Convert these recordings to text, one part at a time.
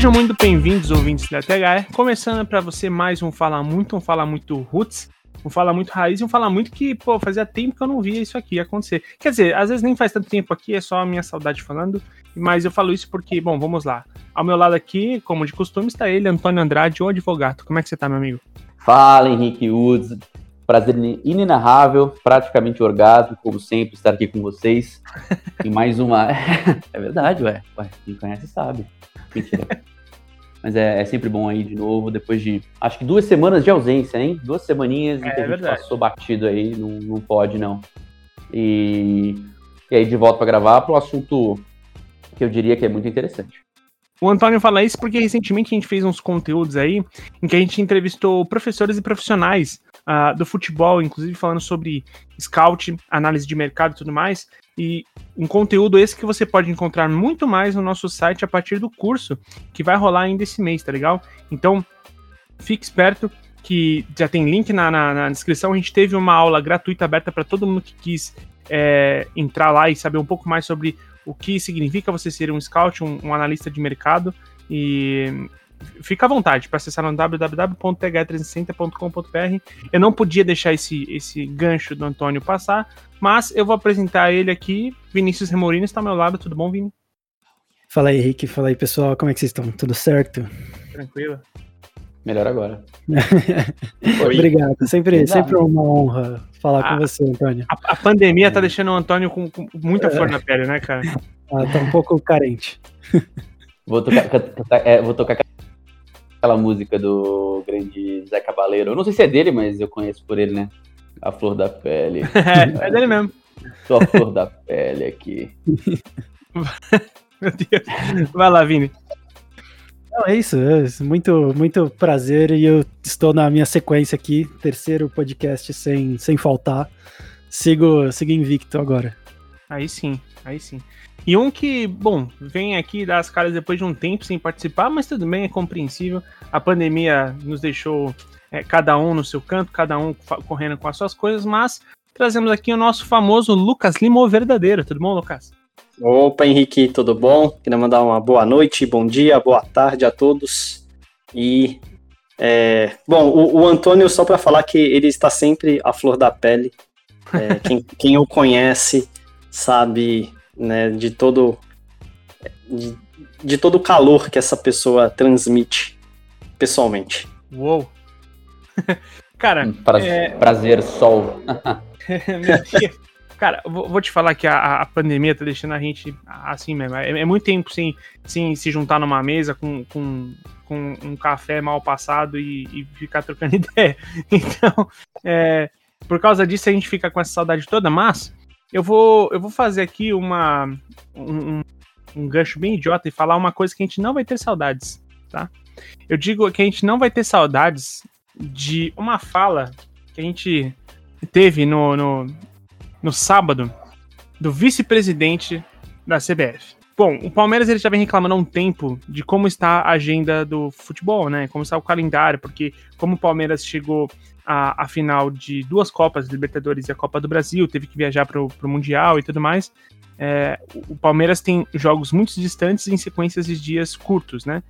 Sejam muito bem-vindos, ouvintes da THR. Começando para você mais um Fala Muito, um Fala Muito Roots, um Fala Muito Raiz e um Fala Muito que, pô, fazia tempo que eu não via isso aqui acontecer. Quer dizer, às vezes nem faz tanto tempo aqui, é só a minha saudade falando, mas eu falo isso porque, bom, vamos lá. Ao meu lado aqui, como de costume, está ele, Antônio Andrade, o advogado. Como é que você tá, meu amigo? Fala, Henrique Woods. Prazer inenarrável, praticamente orgasmo, como sempre, estar aqui com vocês. e mais uma. é verdade, ué. ué. Quem conhece sabe. Mentira. Mas é, é, sempre bom aí de novo, depois de acho que duas semanas de ausência, hein? Duas semaninhas é, em que a gente verdade. passou batido aí, não, não pode não. E, e aí de volta para gravar para o assunto que eu diria que é muito interessante. O Antônio fala isso porque recentemente a gente fez uns conteúdos aí em que a gente entrevistou professores e profissionais uh, do futebol, inclusive falando sobre scout, análise de mercado e tudo mais. E um conteúdo esse que você pode encontrar muito mais no nosso site a partir do curso que vai rolar ainda esse mês, tá legal? Então, fique esperto que já tem link na, na, na descrição. A gente teve uma aula gratuita aberta para todo mundo que quis é, entrar lá e saber um pouco mais sobre o que significa você ser um scout, um, um analista de mercado. E fica à vontade para acessar no www.th360.com.br. Eu não podia deixar esse, esse gancho do Antônio passar, mas eu vou apresentar ele aqui. Vinícius Remorino está ao meu lado. Tudo bom, Vini? Fala aí, Henrique. Fala aí, pessoal. Como é que vocês estão? Tudo certo? Tranquilo. Melhor agora. Obrigado. Sempre, sempre uma honra falar a, com você, Antônio. A, a pandemia está deixando o Antônio com, com muita é. flor na pele, né, cara? Ah, tá um pouco carente. Vou tocar, é, vou tocar aquela música do grande Zé Cabaleiro. Eu não sei se é dele, mas eu conheço por ele, né? A Flor da Pele. é, é dele mesmo. Só a Flor da Pele aqui. Meu Deus. Vai lá, Vini. Não, é isso. É muito, muito prazer e eu estou na minha sequência aqui, terceiro podcast sem, sem faltar. Sigo, sigo invicto agora. Aí sim, aí sim. E um que, bom, vem aqui dar as caras depois de um tempo sem participar, mas tudo bem, é compreensível. A pandemia nos deixou é, cada um no seu canto, cada um correndo com as suas coisas, mas trazemos aqui o nosso famoso Lucas Lima, o verdadeiro. Tudo bom, Lucas? Opa, Henrique, tudo bom? Queria mandar uma boa noite, bom dia, boa tarde a todos. E, é, bom, o, o, Antônio, só para falar que ele está sempre à flor da pele. É, quem, quem o conhece sabe né, de todo de, de todo o calor que essa pessoa transmite pessoalmente. Uou! Cara, prazer, é... prazer sol. Cara, vou, vou te falar que a, a, pandemia tá deixando a gente assim mesmo. É, é, muito tempo sem, sem se juntar numa mesa com, com, com um café mal passado e, e ficar trocando ideia. Então, é, por causa disso a gente fica com essa saudade toda, mas eu vou, eu vou fazer aqui uma, um, um gancho bem idiota e falar uma coisa que a gente não vai ter saudades, tá? Eu digo que a gente não vai ter saudades de uma fala que a gente teve no, no, no sábado do vice-presidente da CBF. Bom, o Palmeiras ele já vem reclamando há um tempo de como está a agenda do futebol, né? Como está o calendário, porque como o Palmeiras chegou a, a final de duas Copas, Libertadores e a Copa do Brasil, teve que viajar para o Mundial e tudo mais. É, o Palmeiras tem jogos muito distantes em sequências de dias curtos, né?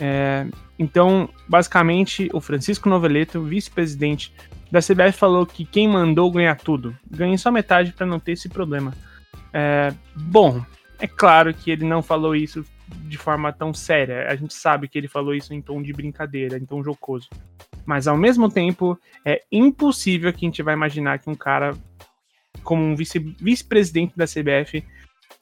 É, então, basicamente, o Francisco Noveleto, vice-presidente da CBF, falou que quem mandou ganhar tudo, ganhe só metade para não ter esse problema. É, bom, é claro que ele não falou isso de forma tão séria. A gente sabe que ele falou isso em tom de brincadeira, em tom jocoso. Mas ao mesmo tempo, é impossível que a gente vai imaginar que um cara como um vice-presidente da CBF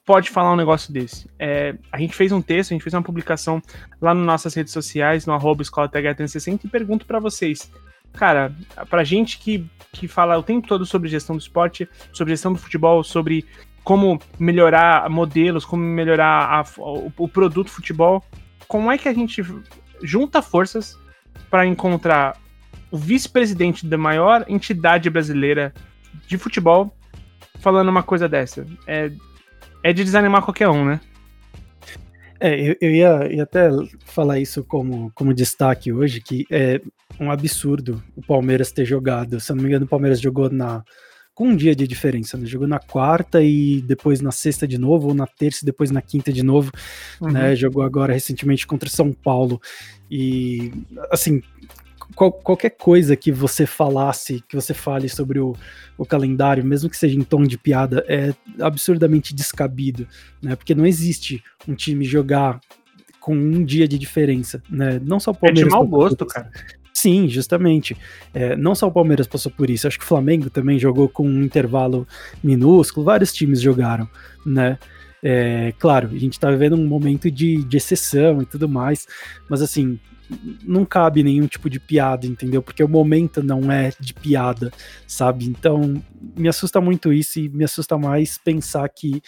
pode falar um negócio desse. É, a gente fez um texto, a gente fez uma publicação lá nas nossas redes sociais, no arroba escola TH360, e pergunto para vocês, cara, pra gente que, que fala o tempo todo sobre gestão do esporte, sobre gestão do futebol, sobre como melhorar modelos, como melhorar a, o, o produto futebol, como é que a gente junta forças para encontrar o vice-presidente da maior entidade brasileira de futebol falando uma coisa dessa. É, é de desanimar qualquer um, né? É, eu, eu ia, ia, até falar isso como, como destaque hoje, que é um absurdo o Palmeiras ter jogado. Se eu não me engano, o Palmeiras jogou na com um dia de diferença, né? Jogou na quarta e depois na sexta de novo, ou na terça e depois na quinta de novo, uhum. né? Jogou agora recentemente contra São Paulo. E, assim, qual, qualquer coisa que você falasse, que você fale sobre o, o calendário, mesmo que seja em tom de piada, é absurdamente descabido, né? Porque não existe um time jogar com um dia de diferença, né? Não só o Palmeiras. É de mau gosto, cara. Sim, justamente. É, não só o Palmeiras passou por isso, acho que o Flamengo também jogou com um intervalo minúsculo, vários times jogaram, né? É, claro, a gente está vivendo um momento de, de exceção e tudo mais, mas assim, não cabe nenhum tipo de piada, entendeu? Porque o momento não é de piada, sabe? Então, me assusta muito isso e me assusta mais pensar que,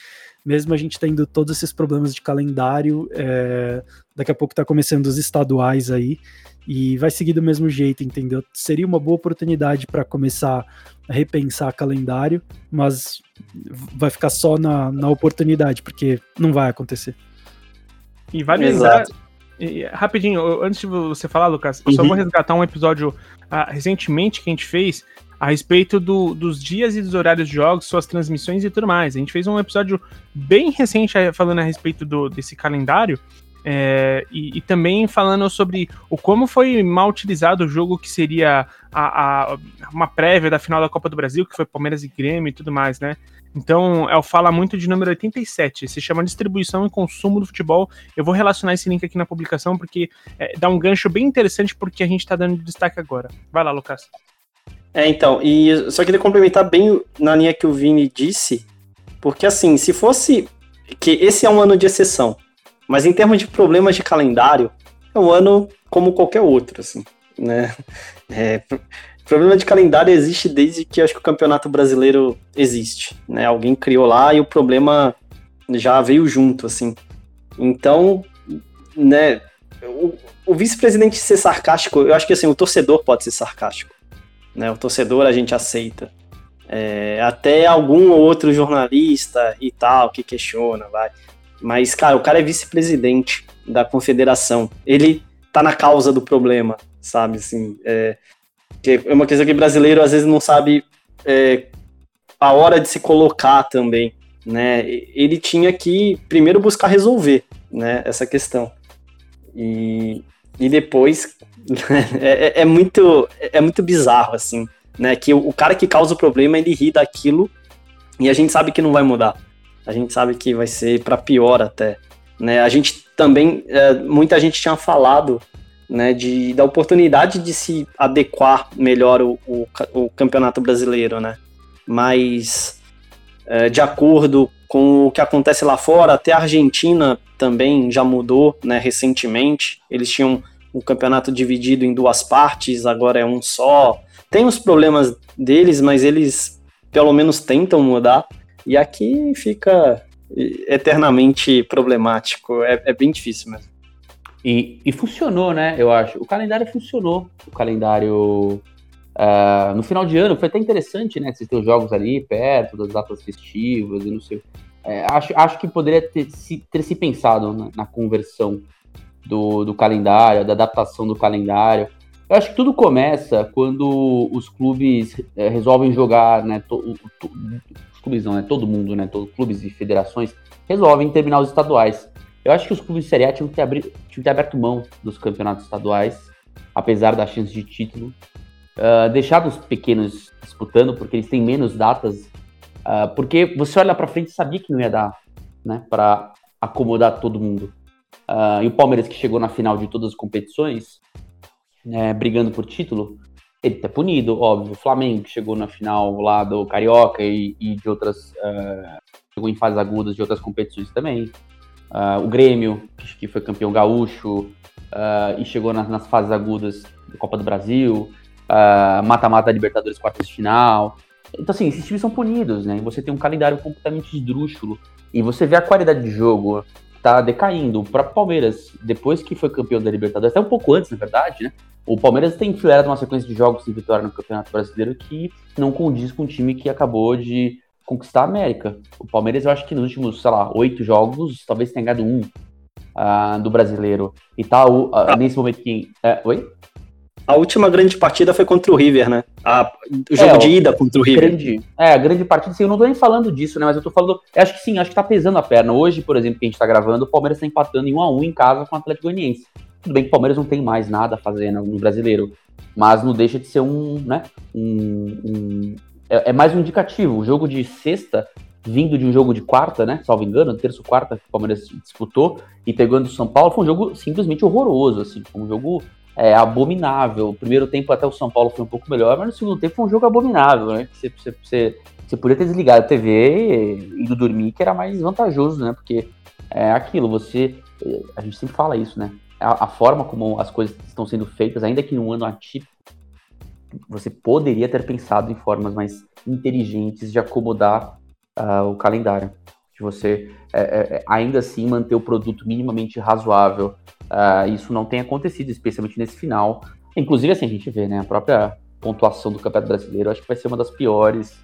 mesmo a gente tendo todos esses problemas de calendário, é, daqui a pouco tá começando os estaduais aí e vai seguir do mesmo jeito, entendeu? Seria uma boa oportunidade para começar a repensar calendário, mas vai ficar só na, na oportunidade, porque não vai acontecer. E vale lembrar rapidinho, antes de você falar, Lucas, eu só vou uhum. resgatar um episódio uh, recentemente que a gente fez a respeito do, dos dias e dos horários de jogos, suas transmissões e tudo mais. A gente fez um episódio bem recente eh, falando a respeito do, desse calendário. É, e, e, também falando sobre o como foi mal utilizado o jogo que seria a, a, uma prévia da final da Copa do Brasil, que foi Palmeiras e Grêmio e tudo mais, né? Então, ela fala muito de número 87, se chama Distribuição e Consumo do Futebol. Eu vou relacionar esse link aqui na publicação, porque é, dá um gancho bem interessante porque a gente está dando destaque agora. Vai lá, Lucas. É, então, e só queria complementar bem na linha que o Vini disse, porque assim, se fosse que esse é um ano de exceção, mas em termos de problemas de calendário, é um ano como qualquer outro, assim, né? É, problema de calendário existe desde que acho que o Campeonato Brasileiro existe, né? Alguém criou lá e o problema já veio junto, assim. Então, né, o, o vice-presidente ser sarcástico, eu acho que assim, o torcedor pode ser sarcástico, né? O torcedor a gente aceita. É, até algum outro jornalista e tal que questiona, vai. Mas, cara, o cara é vice-presidente da confederação. Ele tá na causa do problema, sabe? Assim, é, é uma questão que brasileiro às vezes não sabe é, a hora de se colocar também, né? Ele tinha que primeiro buscar resolver, né, essa questão. E, e depois é, é, é, muito é muito bizarro assim, né? Que o, o cara que causa o problema ele ri daquilo e a gente sabe que não vai mudar. A gente sabe que vai ser para pior até, né? A gente também é, muita gente tinha falado né, de, da oportunidade de se adequar melhor o, o, o campeonato brasileiro, né? Mas, é, de acordo com o que acontece lá fora, até a Argentina também já mudou, né, recentemente. Eles tinham um campeonato dividido em duas partes, agora é um só. Tem os problemas deles, mas eles pelo menos tentam mudar. E aqui fica eternamente problemático. É, é bem difícil mesmo. E, e, funcionou, né? Eu acho. O calendário funcionou. O calendário. Uh, no final de ano foi até interessante, né? Você ter os jogos ali perto das datas festivas e não sei. É, acho, acho que poderia ter se, ter se pensado na, na conversão do, do, calendário, da adaptação do calendário. Eu acho que tudo começa quando os clubes é, resolvem jogar, né? To, to, os clubes não, né? Todo mundo, né? Todos clubes e federações resolvem terminar os estaduais. Eu acho que os clubes de Série A tinham que, ter abri... tinham que ter aberto mão dos campeonatos estaduais, apesar da chance de título. Uh, deixar os pequenos disputando, porque eles têm menos datas. Uh, porque você olha para frente e sabia que não ia dar, né? Para acomodar todo mundo. Uh, e o Palmeiras, que chegou na final de todas as competições, né, brigando por título, ele tá punido, óbvio. O Flamengo, que chegou na final lá do Carioca e, e de outras. chegou em fases agudas de outras competições também. Uh, o Grêmio, que foi campeão gaúcho uh, e chegou nas, nas, fases agudas da Copa do Brasil, mata-mata Libertadores quartas de final. Então, assim, esses times são punidos, né? Você tem um calendário completamente esdrúxulo. E você vê a qualidade de jogo tá decaindo. O próprio Palmeiras, depois que foi campeão da Libertadores, até um pouco antes, na verdade, né? O Palmeiras tem enfileirado uma sequência de jogos de vitória no Campeonato Brasileiro que não condiz com o time que acabou de conquistar a América. O Palmeiras, eu acho que nos últimos, sei lá, oito jogos, talvez tenha ganhado um uh, do brasileiro. E tal, uh, nesse momento que. Uh, oi? A última grande partida foi contra o River, né? A, o jogo é, de ida contra o River. Grande, é, a grande partida, sim, eu não tô nem falando disso, né? Mas eu tô falando. Eu acho que sim, acho que tá pesando a perna. Hoje, por exemplo, que a gente tá gravando, o Palmeiras tá empatando em 1 a 1 em casa com o Atlético Goianiense. Tudo bem que o Palmeiras não tem mais nada a fazer no, no brasileiro. Mas não deixa de ser um, né? Um, um é, é, mais um indicativo. O jogo de sexta, vindo de um jogo de quarta, né? Salvo engano, terça ou quarta que o Palmeiras disputou e pegando o São Paulo, foi um jogo simplesmente horroroso, assim. Foi um jogo é, abominável. O primeiro tempo até o São Paulo foi um pouco melhor, mas no segundo tempo foi um jogo abominável, né? Você, você, você, você podia ter desligado a TV e ido dormir, que era mais vantajoso, né? Porque é aquilo, você. A gente sempre fala isso, né? A, a forma como as coisas estão sendo feitas, ainda que num ano atípico, você poderia ter pensado em formas mais inteligentes de acomodar uh, o calendário. De você é, é, é, ainda assim manter o produto minimamente razoável Uh, isso não tem acontecido, especialmente nesse final. Inclusive, assim, a gente vê, né? A própria pontuação do Campeonato Brasileiro, acho que vai ser uma das piores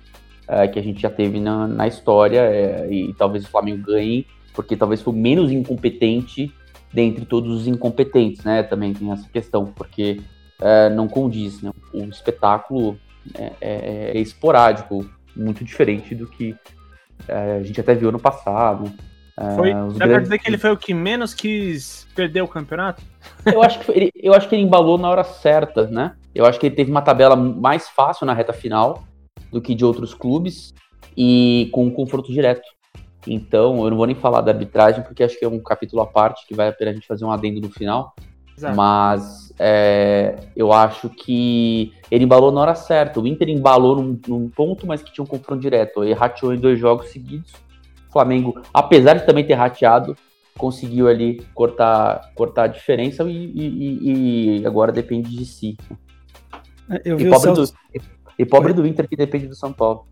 uh, que a gente já teve na, na história. É, e talvez o Flamengo ganhe, porque talvez foi o menos incompetente dentre todos os incompetentes, né? Também tem essa questão, porque uh, não condiz, né? O espetáculo é, é, é esporádico, muito diferente do que a gente até viu no passado. Foi, uh, dá grandes... pra dizer que ele foi o que menos quis perder o campeonato? Eu acho, que ele, eu acho que ele embalou na hora certa, né? Eu acho que ele teve uma tabela mais fácil na reta final do que de outros clubes e com um confronto direto. Então, eu não vou nem falar da arbitragem, porque acho que é um capítulo à parte que vai a pena a gente fazer um adendo no final. Exato. Mas é, eu acho que ele embalou na hora certa. O Inter embalou num, num ponto, mas que tinha um confronto direto. Ele rateou em dois jogos seguidos Flamengo, apesar de também ter rateado, conseguiu ali cortar, cortar a diferença e, e, e agora depende de si. É, eu vi e, pobre Celso... do, e pobre do Inter que depende do São Paulo.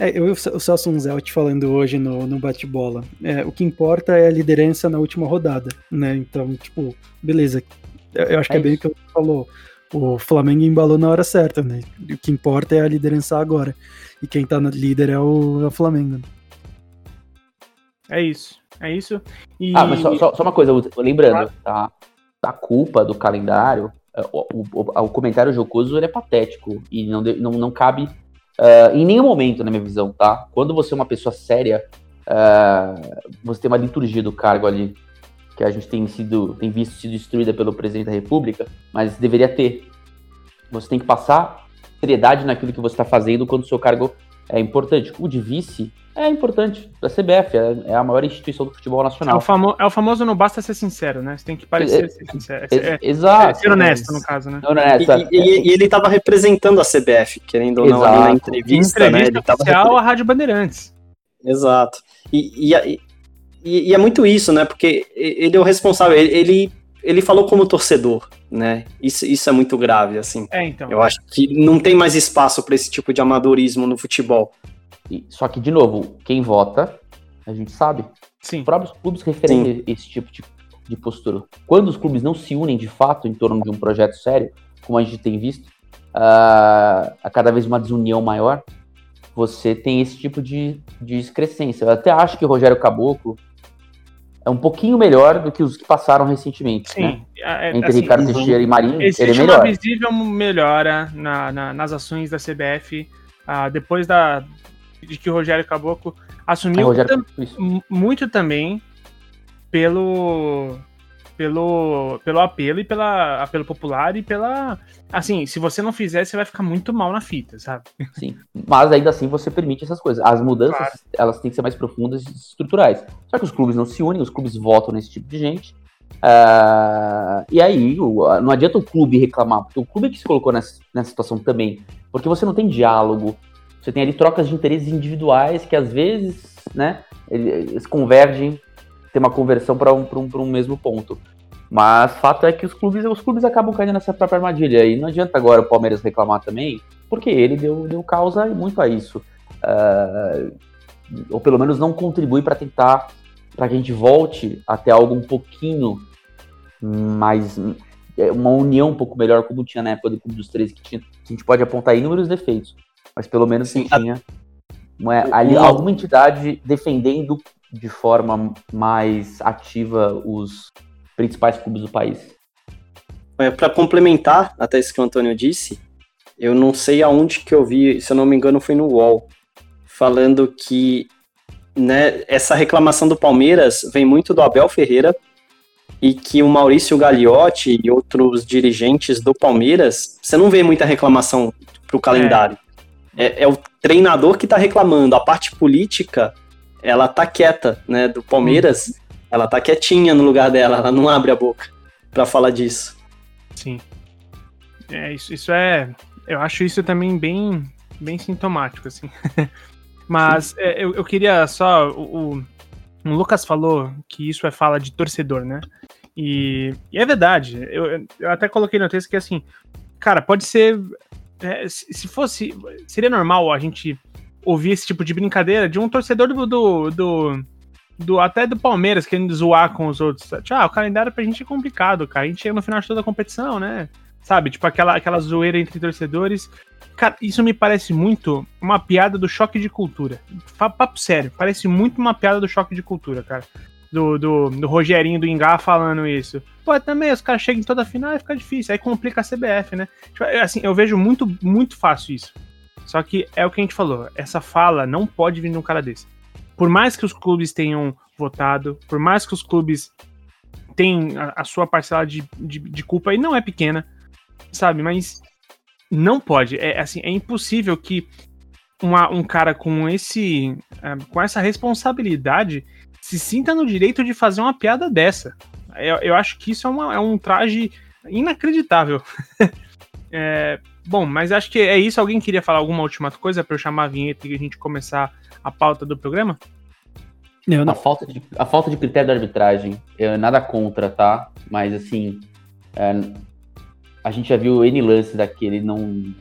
É, eu vi o Celso Unzelt falando hoje no, no bate-bola. É, o que importa é a liderança na última rodada, né? Então, tipo, beleza. Eu, eu acho que é, é bem o que você falou. O Flamengo embalou na hora certa, né? O que importa é a liderança agora. E quem tá no líder é o, é o Flamengo. Né? É isso. É isso. E... Ah, mas só, só, só uma coisa, lembrando, tá? A culpa do calendário, é, o, o, o comentário jocoso ele é patético e não, não, não cabe uh, em nenhum momento, na minha visão, tá? Quando você é uma pessoa séria, uh, você tem uma liturgia do cargo ali, que a gente tem sido, tem visto sido destruída pelo presidente da República, mas deveria ter. Você tem que passar seriedade naquilo que você está fazendo quando o seu cargo é importante. O de vice é importante. A CBF é, é, a maior instituição do futebol nacional. É o, famo, é o famoso não basta ser sincero, né? Você tem que parecer é, ser sincero. É, exato. ser honesto, no caso, né? Honesto, e, e, e, ele estava representando a CBF, querendo ou não, ali na entrevista, entrevista né? Ele oficial à Rádio Bandeirantes. Exato. E, e, e, é muito isso, né? Porque ele é o responsável. Ele, ele falou como torcedor, né? Isso, isso é muito grave, assim. É, então. Eu acho que não tem mais espaço para esse tipo de amadorismo no futebol. E, só que, de novo, quem vota, a gente sabe. Sim. Os próprios clubes referem esse tipo de, de postura. Quando os clubes não se unem de fato em torno de um projeto sério, como a gente tem visto, uh, a cada vez uma desunião maior, você tem esse tipo de, de excrescência. Eu até acho que o Rogério Caboclo é um pouquinho melhor do que os que passaram recentemente. Sim. Né? É, Entre assim, Ricardo Teixeira e Marinho, ele é melhor. uma visível melhora na, na, nas ações da CBF uh, depois da, de que o Rogério Caboclo assumiu é, Rogério, muito também pelo pelo pelo apelo e pela apelo popular e pela assim, se você não fizer, você vai ficar muito mal na fita, sabe? Sim, mas ainda assim você permite essas coisas. As mudanças, claro. elas têm que ser mais profundas e estruturais. Só que os clubes não se unem, os clubes votam nesse tipo de gente. Uh, e aí, não adianta o clube reclamar, porque o clube é que se colocou nessa, nessa situação também. Porque você não tem diálogo, você tem ali trocas de interesses individuais que às vezes, né, eles convergem, tem uma conversão para um, um, um mesmo ponto. Mas fato é que os clubes, os clubes acabam caindo nessa própria armadilha. E não adianta agora o Palmeiras reclamar também, porque ele deu, deu causa muito a isso. Uh, ou pelo menos não contribui para tentar para que a gente volte até algo um pouquinho mais uma união um pouco melhor como tinha na época do Clube dos Três que tinha que a gente pode apontar inúmeros defeitos mas pelo menos Sim, tinha uma, ali, alguma entidade defendendo de forma mais ativa os principais clubes do país. é, para complementar até isso que o Antônio disse, eu não sei aonde que eu vi, se eu não me engano foi no UOL, falando que né, essa reclamação do Palmeiras vem muito do Abel Ferreira e que o Maurício Gagliotti e outros dirigentes do Palmeiras, você não vê muita reclamação pro calendário. É, é, é o treinador que tá reclamando, a parte política, ela tá quieta, né, do Palmeiras, uhum. Ela tá quietinha no lugar dela, ela não abre a boca para falar disso. Sim. É, isso, isso é, eu acho isso também bem, bem sintomático, assim. Mas é, eu, eu queria só. O, o, o, Lucas falou que isso é fala de torcedor, né? E, e é verdade. Eu, eu, até coloquei no texto que assim, cara, pode ser. É, se fosse. Seria normal a gente ouvir esse tipo de brincadeira de um torcedor do, do, do do, até do Palmeiras querendo zoar com os outros. Ah, o calendário pra gente é complicado, cara. A gente chega no final de toda a competição, né? Sabe? Tipo aquela, aquela zoeira entre torcedores. Cara, isso me parece muito uma piada do choque de cultura. Papo sério, parece muito uma piada do choque de cultura, cara. Do, do, do Rogerinho do Ingá falando isso. Pô, também, os caras chegam em toda a final e fica difícil. Aí complica a CBF, né? Tipo, assim, eu vejo muito, muito fácil isso. Só que é o que a gente falou. Essa fala não pode vir de um cara desse. Por mais que os clubes tenham votado, por mais que os clubes tenham a, a sua parcela de, de, de culpa, e não é pequena, sabe? Mas não pode. É assim, é impossível que uma, um cara com esse é, com essa responsabilidade se sinta no direito de fazer uma piada dessa. Eu, eu acho que isso é, uma, é um traje inacreditável. é, bom, mas acho que é isso. Alguém queria falar alguma última coisa para eu chamar a vinheta e a gente começar a pauta do programa? Não, não. A, falta de, a falta de critério da arbitragem, eu, nada contra, tá? Mas assim, é, a gente já viu N lances daquele não,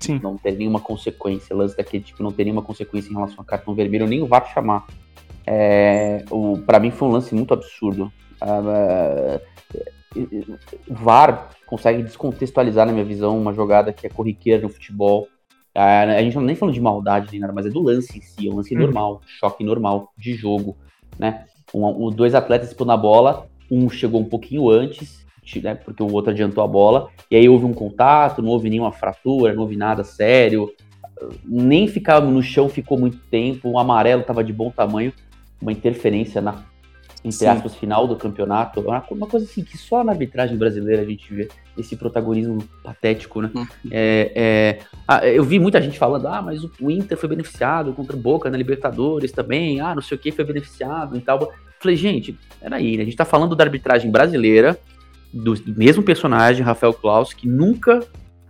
Sim. não ter nenhuma consequência, lance daquele tipo não ter nenhuma consequência em relação a cartão vermelho, nem o VAR chamar. É, o, pra mim foi um lance muito absurdo. Uh, VAR consegue descontextualizar, na minha visão, uma jogada que é corriqueira no futebol. Uh, a gente não nem falando de maldade nem nada, mas é do lance em si, é um lance hum. normal, choque normal de jogo, né? Um, um, dois atletas expôs na bola, um chegou um pouquinho antes, né, porque o outro adiantou a bola, e aí houve um contato, não houve nenhuma fratura, não houve nada sério, nem ficava no chão ficou muito tempo, o amarelo estava de bom tamanho, uma interferência na, entre aspas, final do campeonato, uma coisa assim que só na arbitragem brasileira a gente vê esse protagonismo patético, né? Uhum. É, é, eu vi muita gente falando, ah, mas o Inter foi beneficiado contra o Boca na Libertadores também, ah, não sei o que foi beneficiado e tal. Falei, gente, peraí, né? A gente tá falando da arbitragem brasileira, do mesmo personagem, Rafael Klaus, que nunca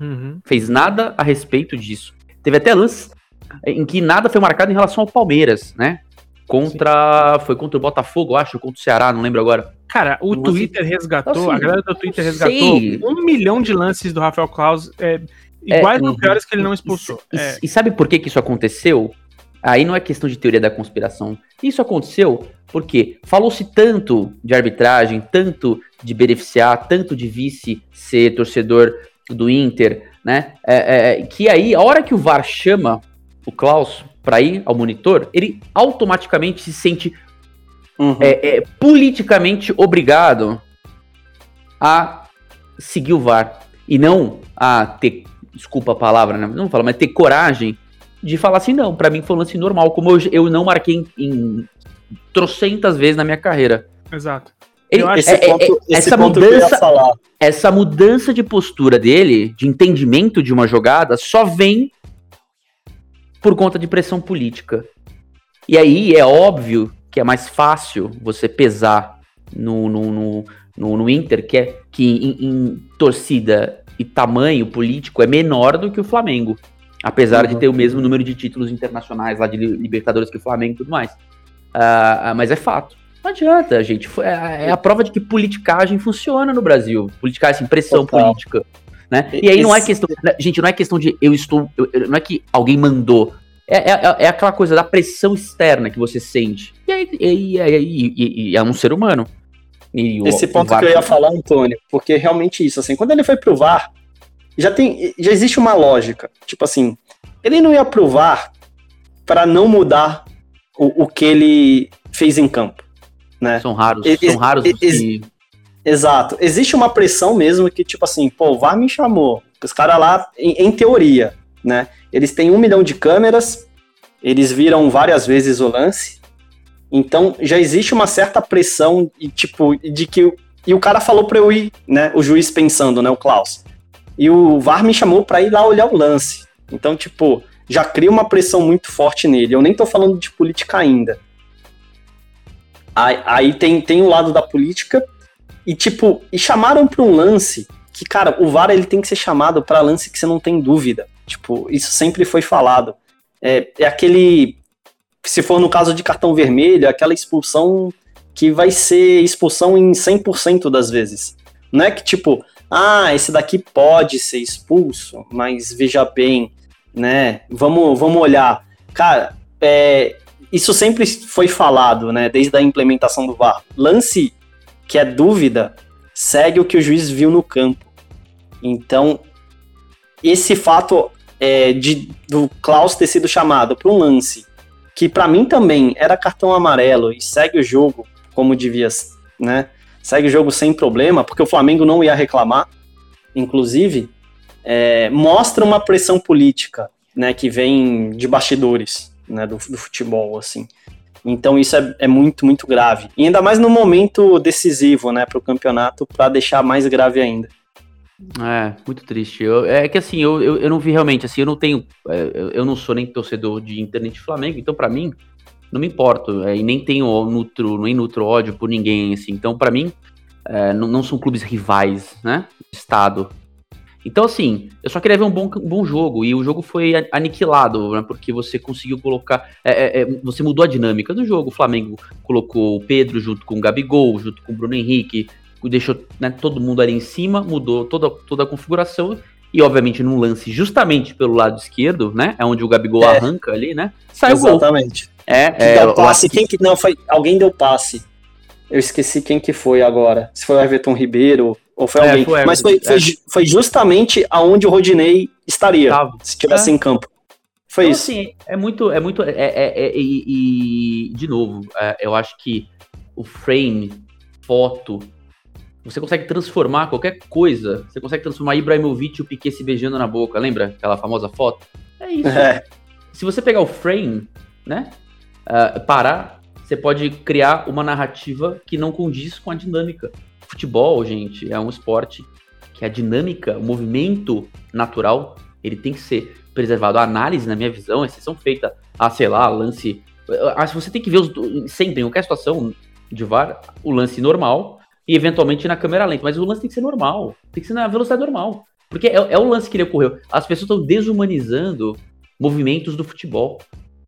uhum. fez nada a respeito disso. Teve até lance em que nada foi marcado em relação ao Palmeiras, né? Contra. Sim. Foi contra o Botafogo, acho, contra o Ceará, não lembro agora. Cara, o Twitter resgatou, assim, a galera do Twitter resgatou sei. um milhão de lances do Rafael Klaus, é, iguais é, ou piores que ele não expulsou. E, é. e sabe por que, que isso aconteceu? Aí não é questão de teoria da conspiração. Isso aconteceu porque falou-se tanto de arbitragem, tanto de beneficiar, tanto de vice ser torcedor do Inter, né? É, é, é que aí, a hora que o VAR chama o Klaus para ir ao monitor, ele automaticamente se sente uhum. é, é, politicamente obrigado a seguir o VAR e não a ter, desculpa a palavra, né? não fala, mas ter coragem de falar assim, não, para mim foi um lance normal, como eu, eu não marquei em, em trocentas vezes na minha carreira. Exato. Ele, esse é, ponto, é, essa mudança, essa mudança de postura dele, de entendimento de uma jogada, só vem por conta de pressão política. E aí é óbvio que é mais fácil você pesar no, no, no, no, no Inter, que, é, que em, em, torcida e tamanho político é menor do que o Flamengo. Apesar uhum. de ter o mesmo número de títulos internacionais lá de Libertadores que o Flamengo e tudo mais. Uh, mas é fato. Não adianta, gente. É, é, a prova de que politicagem funciona no Brasil. Politicagem, assim, pressão Total. política. Né? E aí não é questão. Né, gente, não é questão de eu estou. Eu, não é que alguém mandou. É, é, é, aquela coisa da pressão externa que você sente. E aí, e, e, e, e é um ser humano. Esse o, ponto o que eu ia falar, Antônio, porque realmente isso, assim, quando ele foi pro VAR, já tem, já existe uma lógica. Tipo assim, ele não ia provar para não mudar o, o que ele fez em campo, né? São raros, e, são raros e, que... Exato. Existe uma pressão mesmo que, tipo assim, pô, o VAR me chamou. Os caras lá, em, em, teoria, né? Eles têm um milhão de câmeras, eles viram várias vezes o lance. Então já existe uma certa pressão e, tipo, de que. E o cara falou pra eu ir, né? O juiz pensando, né? O Klaus. E o VAR me chamou pra ir lá olhar o lance. Então, tipo, já cria uma pressão muito forte nele. Eu nem tô falando de política ainda. Aí, aí tem, tem o lado da política e, tipo, e chamaram para um lance que, cara, o VAR ele tem que ser chamado para lance que você não tem dúvida. Tipo, isso sempre foi falado. É, é aquele. Se for no caso de cartão vermelho, é aquela expulsão que vai ser expulsão em 100% das vezes. Não é que, tipo, ah, esse daqui pode ser expulso, mas veja bem, né? Vamos, vamos olhar. Cara, é, isso sempre foi falado, né? Desde a implementação do VAR. Lance que é dúvida, segue o que o juiz viu no campo. Então, esse fato é, de, do Klaus ter sido chamado para um lance, que para mim também era cartão amarelo e segue o jogo como devia, né? Segue o jogo sem problema, porque o Flamengo não ia reclamar, inclusive, é, mostra uma pressão política, né, que vem de bastidores, né, do, do futebol, assim. Então isso é, é, muito, muito grave. E ainda mais no momento decisivo, né, para o campeonato, para deixar mais grave ainda. É, muito triste. Eu, é que assim, eu, eu, eu, não vi realmente, assim, eu não tenho, é, eu, não sou nem torcedor de internet Flamengo, então para mim, não me importo, é, e nem tenho nutro, nem nutro ódio por ninguém, assim, então para mim, é, não, não são clubes rivais, né, Estado, então, assim, eu só queria ver um bom, um bom jogo e o jogo foi aniquilado, né? Porque você conseguiu colocar. É, é, é, você mudou a dinâmica do jogo. O Flamengo colocou o Pedro junto com o Gabigol, junto com o Bruno Henrique, deixou né, todo mundo ali em cima, mudou toda, toda a configuração. E, obviamente, num lance justamente pelo lado esquerdo, né? É onde o Gabigol é. arranca ali, né? Saiu Exatamente. Gol. É, que é, passe. Quem que. Não, foi. Alguém deu passe. Eu esqueci quem que foi agora. Se foi o Everton Ribeiro ou foi é, alguém. Foi Mas foi, foi, é. foi, justamente aonde o Rodinei estaria, Tava. se estivesse é. em campo. Foi então, isso. Assim, é muito. É muito. É, é, é e, e, de novo, eu acho que o frame, foto, você consegue transformar qualquer coisa. Você consegue transformar Ibrahimovic e o Piquet se beijando na boca. Lembra aquela famosa foto? É isso. Se você pegar o frame, né? Uh, parar, você pode criar uma narrativa que não condiz com a dinâmica futebol, gente, é um esporte que a dinâmica, o movimento natural, ele tem que ser preservado. A análise, na minha visão, a exceção feita a, sei lá, lance. Ah, você tem que ver os, sempre, em qualquer situação de VAR, o lance normal e eventualmente na câmera lenta. Mas o lance tem que ser normal, tem que ser na velocidade normal. Porque é, é o lance que ele ocorreu. As pessoas estão desumanizando movimentos do futebol,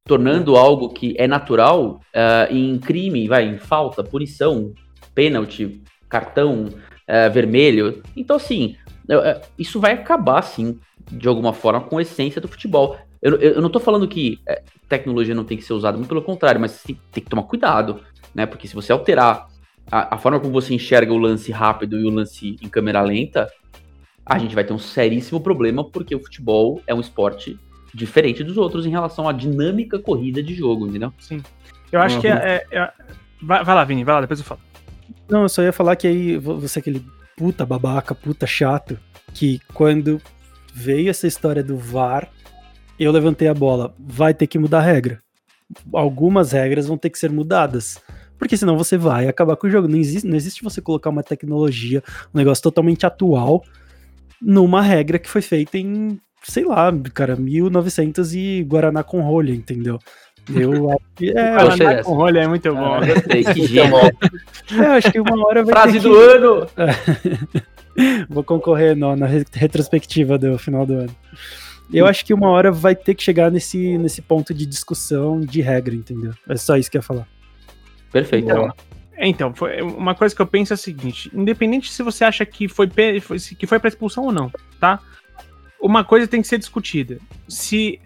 tornando algo que é natural uh, em crime, vai, em falta, punição, pênalti, cartão é, vermelho. Então, assim, é, isso vai acabar, sim, de alguma forma, com a essência do futebol. Eu, eu, eu não tô falando que é, tecnologia não tem que ser usada, muito pelo contrário, mas tem, tem que tomar cuidado, né? Porque se você alterar a, a, forma como você enxerga o lance rápido e o lance em câmera lenta, a gente vai ter um seríssimo problema, porque o futebol é um esporte diferente dos outros em relação à dinâmica corrida de jogo, entendeu? Sim. Eu acho uhum. que é, é, é... Vai, vai lá, Vini, vai lá, depois eu falo. Não, eu só ia falar que aí você é aquele puta babaca, puta chato, que quando veio essa história do VAR, eu levantei a bola. Vai ter que mudar a regra. Algumas regras vão ter que ser mudadas. Porque senão você vai acabar com o jogo. Não existe, não existe você colocar uma tecnologia, um negócio totalmente atual, numa regra que foi feita em, sei lá, cara, 1900 e Guaraná com rolha, entendeu? Eu acho que é. Guaraná com rolha é muito bom. Ah, gostei, que gênio. É, acho que uma hora vai Frase do que... ano! Vou concorrer no, na retrospectiva do final do ano. Eu acho que uma hora vai ter que chegar nesse, nesse ponto de discussão de regra, entendeu? É só isso que eu ia falar. Perfeito. Então, então foi, uma coisa que eu penso é a seguinte: independente se você acha que foi, que foi para expulsão ou não, tá? Uma coisa tem que ser discutida. Se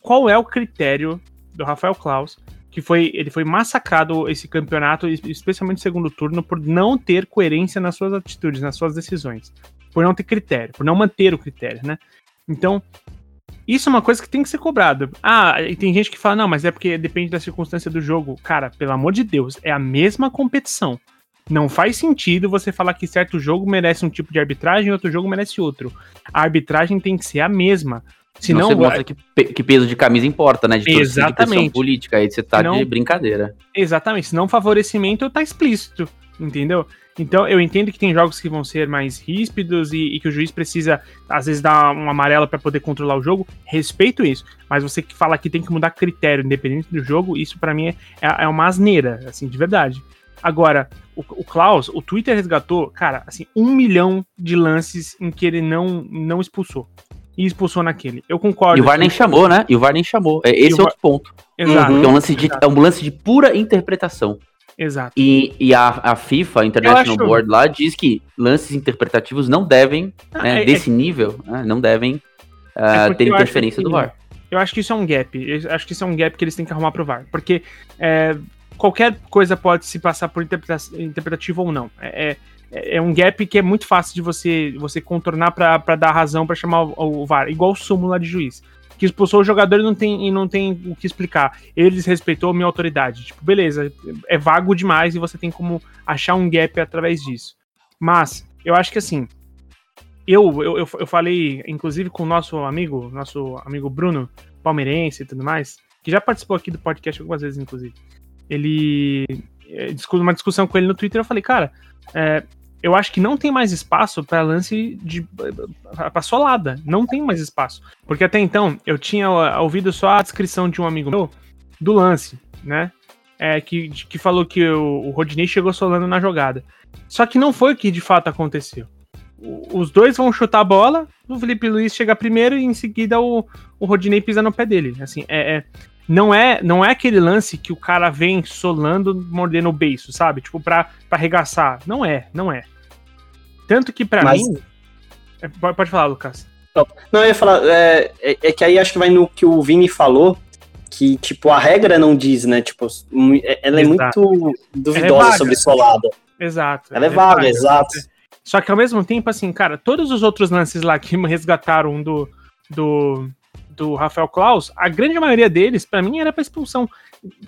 qual é o critério do Rafael Klaus, que foi ele foi massacrado esse campeonato, especialmente no segundo turno, por não ter coerência nas suas atitudes, nas suas decisões, por não ter critério, por não manter o critério, né? Então, isso é uma coisa que tem que ser cobrada. Ah, e tem gente que fala, não, mas é porque depende da circunstância do jogo. Cara, pelo amor de Deus, é a mesma competição. Não faz sentido você falar que certo jogo merece um tipo de arbitragem e outro jogo merece outro. A arbitragem tem que ser a mesma. Senão, você mostra que, que, peso de camisa importa, né? De exatamente. De política, aí você tá Senão, de brincadeira. Exatamente, senão favorecimento tá explícito, entendeu? Então eu entendo que tem jogos que vão ser mais ríspidos e, e que o juiz precisa, às vezes, dar um amarelo para poder controlar o jogo. Respeito isso. Mas você que fala que tem que mudar critério independente do jogo, isso para mim é, é, é, uma asneira, assim, de verdade. Agora, o, o Klaus, o Twitter resgatou, cara, assim, um milhão de lances em que ele não, não expulsou e expulsou naquele. Eu concordo. E o VAR nem chamou, né? E o VAR nem chamou. É, esse é outro ponto. Exato. Uhum. É, um lance de, é um lance de pura interpretação. Exato. E, e a, a FIFA, a International acho... Board lá, diz que lances interpretativos não devem, ah, né, é, desse é... nível, né, não devem uh, ter interferência que, do VAR. Eu acho que isso é um gap. Eu acho que isso é um gap que eles têm que arrumar pro VAR. Porque é, qualquer coisa pode se passar por interpreta interpretativo ou não. É, é, é, um gap que é muito fácil de você, você contornar para dar razão para chamar o, o, VAR. Igual o súmula de juiz que expulsou o jogador e não tem, e não tem o que explicar. Ele desrespeitou a minha autoridade. Tipo, beleza, é vago demais e você tem como achar um gap através disso. Mas, eu acho que assim, eu, eu, eu falei, inclusive, com o nosso amigo, nosso amigo Bruno, palmeirense e tudo mais, que já participou aqui do podcast algumas vezes, inclusive. Ele. Eh, uma discussão com ele no Twitter, eu falei, cara, é, eu acho que não tem mais espaço para lance de para solada, não tem mais espaço, porque até então eu tinha ouvido só a descrição de um amigo meu do lance, né? É, que, que falou que o, o Rodney chegou solando na jogada. Só que não foi o que de fato aconteceu. O, os dois vão chutar a bola, o Felipe Luiz chega primeiro e em seguida o, o Rodney pisa no pé dele. Assim, é, é não é não é aquele lance que o cara vem solando, mordendo o beiço, sabe? Tipo, pra, pra arregaçar. Não é, não é. Tanto que para Mas... mim. É, pode falar, Lucas. Não, eu ia falar, é, é, é, que aí acho que vai no que o Vini falou, que, tipo, a regra não diz, né? Tipo, é, ela é exato. muito duvidosa é sobre solada. Exato. Ela é, vaga, vaga, exato. Só que ao mesmo tempo, assim, cara, todos os outros lances lá que resgataram do, do, do Rafael Klaus, a grande maioria deles, para mim, era pra expulsão.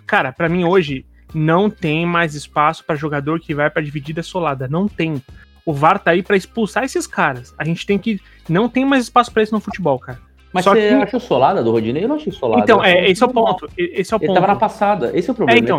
Cara, para mim hoje, não tem mais espaço para jogador que vai para dividida solada. Não tem. O VAR tá aí para expulsar esses caras. A gente tem que. Não tem mais espaço para isso no futebol, cara. Mas Só você que... achou solada do Rodinei? Eu não achei solada. Então, é, esse é o ponto. Esse é o ele ponto. tava na passada. Esse é o problema. É, então,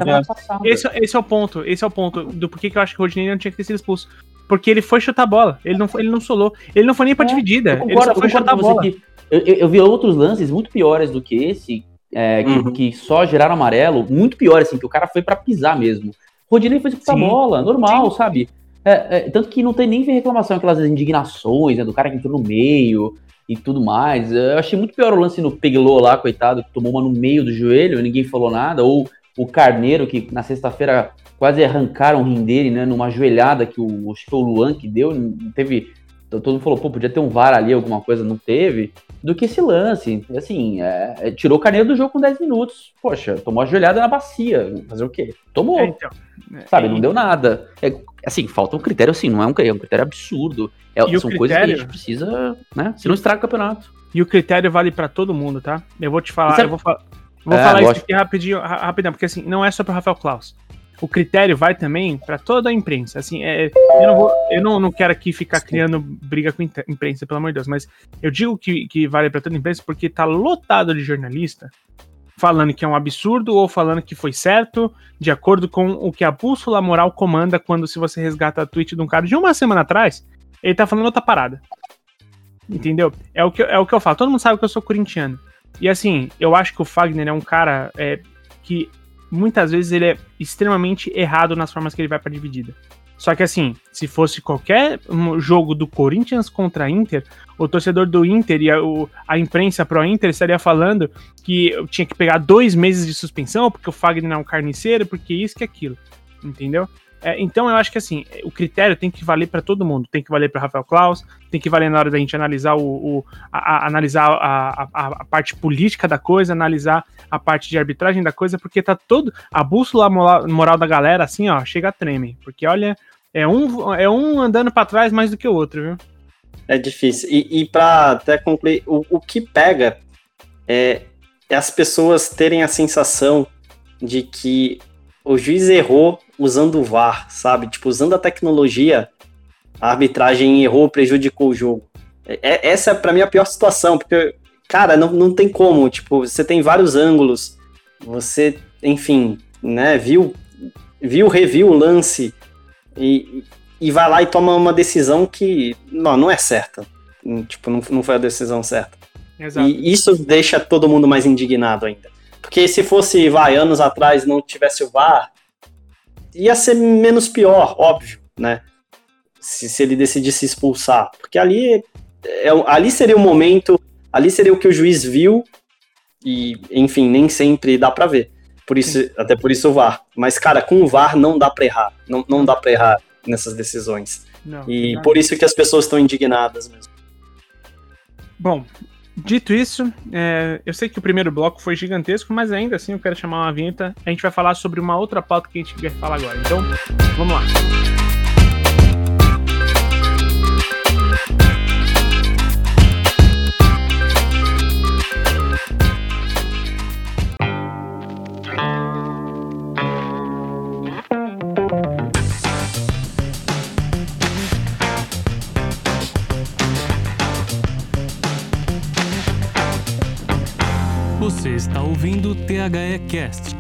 esse, esse, é o ponto. Esse é o ponto do porquê que eu acho que o Rodinei não tinha que ter sido expulso. Porque ele foi chutar a bola. Ele não, ele não solou. Ele não foi nem pra é, dividida. Concordo, ele só foi chutar a bola. Que eu, eu, vi outros lances muito piores do que esse, é, que, uhum. que, só geraram amarelo. Muito pior, assim, que o cara foi para pisar mesmo. Rodinei foi disputar a bola, normal, Sim. sabe? É, é, tanto que não tem nem reclamação, aquelas indignações, né, do cara que entrou no meio e tudo mais. Eu achei muito pior o lance no Peglô lá, coitado, que tomou uma no meio do joelho, ninguém falou nada, ou o Carneiro, que na sexta-feira quase arrancaram o rim dele, né, numa joelhada que o, acho que foi o Luan que deu, teve então, todo mundo falou, pô, podia ter um VAR ali, alguma coisa, não teve, do que esse lance. Assim, é, é, tirou o Carneiro do jogo com 10 minutos. Poxa, tomou a joelhada na bacia. Fazer o quê? Tomou. É, então, sabe, não deu nada. É, assim, falta um critério assim, não é um, é um critério absurdo. É, são critério... coisas que a gente precisa, né? Se não estraga o campeonato. E o critério vale para todo mundo, tá? Eu vou te falar, eu vou, fa vou falar isso aqui rapidinho, rapidão, porque assim, não é só pro Rafael Klaus o critério vai também para toda a imprensa. Assim, é, eu, não, vou, eu não, não quero aqui ficar criando briga com a imprensa, pelo amor de Deus, mas eu digo que, que vale para toda a imprensa porque tá lotado de jornalista falando que é um absurdo ou falando que foi certo, de acordo com o que a bússola moral comanda quando se você resgata a tweet de um cara de uma semana atrás, ele tá falando outra parada. Entendeu? É o que, é o que eu falo. Todo mundo sabe que eu sou corintiano. E assim, eu acho que o Fagner é um cara é, que muitas vezes ele é extremamente errado nas formas que ele vai para dividida. Só que assim, se fosse qualquer jogo do Corinthians contra a Inter, o torcedor do Inter e a, o, a imprensa pro Inter estaria falando que eu tinha que pegar dois meses de suspensão porque o Fagner é um carniceiro, porque isso que aquilo, entendeu? É, então eu acho que assim, o critério tem que valer para todo mundo. Tem que valer para Rafael Klaus, tem que valer na hora da gente analisar o, o a, a, analisar a, a, a, parte política da coisa, analisar a parte de arbitragem da coisa, porque tá todo a bússola moral da galera assim, ó, chega a treme, porque olha, é um é um andando para trás mais do que o outro, viu? É difícil. E, e para até concluir, o, o que pega é, é as pessoas terem a sensação de que o juiz errou usando o VAR, sabe? Tipo, usando a tecnologia, a arbitragem errou, prejudicou o jogo. É, é essa é para mim a pior situação, porque, cara, não, não tem como. Tipo, você tem vários ângulos, você, enfim, né, viu, viu, reviu o lance e, e vai lá e toma uma decisão que não, não é certa. Tipo, não, não foi a decisão certa. Exato. E isso deixa todo mundo mais indignado ainda. Porque se fosse, vai, anos atrás não tivesse o VAR, ia ser menos pior, óbvio, né? Se, se ele decidisse expulsar. Porque ali, é, ali seria o momento, ali seria o que o juiz viu, e, enfim, nem sempre dá para ver. Por isso, até por isso o VAR. Mas, cara, com o VAR não dá pra errar. Não, não dá pra errar nessas decisões. Não, e não. por isso que as pessoas estão indignadas mesmo. Bom, dito isso, é, eu sei que o primeiro bloco foi gigantesco, mas ainda assim eu quero chamar uma vinheta. A gente vai falar sobre uma outra pauta que a gente quer falar agora. Então, vamos lá. Ouvindo o THE Cast.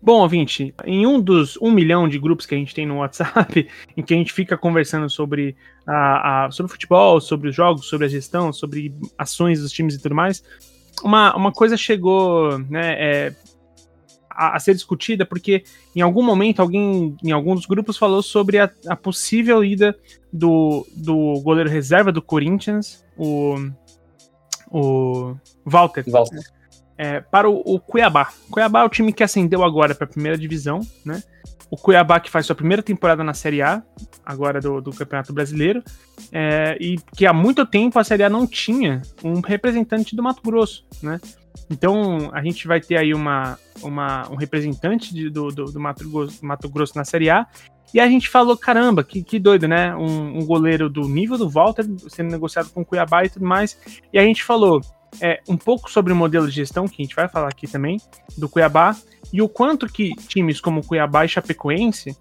Bom, ouvinte, em um dos um milhão de grupos que a gente tem no WhatsApp, em que a gente fica conversando sobre, a, a, sobre futebol, sobre os jogos, sobre a gestão, sobre ações dos times e tudo mais, uma, uma coisa chegou né, é, a, a, ser discutida, porque em algum momento alguém em algum dos grupos falou sobre a, a possível ida do, do goleiro reserva do Corinthians, o, o Walter. Walter é, para o, o, Cuiabá. Cuiabá é o time que ascendeu agora para a primeira divisão, né? O Cuiabá que faz sua primeira temporada na Série A, agora do, do Campeonato Brasileiro, é, e que há muito tempo a Série A não tinha um representante do Mato Grosso, né? Então a gente vai ter aí uma, uma um representante de, do, do, do Mato, Grosso, Mato Grosso na Série A e a gente falou, caramba, que, que doido, né? Um, um, goleiro do nível do Walter sendo negociado com o Cuiabá e tudo mais. E a gente falou, é, um pouco sobre o modelo de gestão, que a gente vai falar aqui também, do Cuiabá, e o quanto que times como Cuiabá e Chapecoense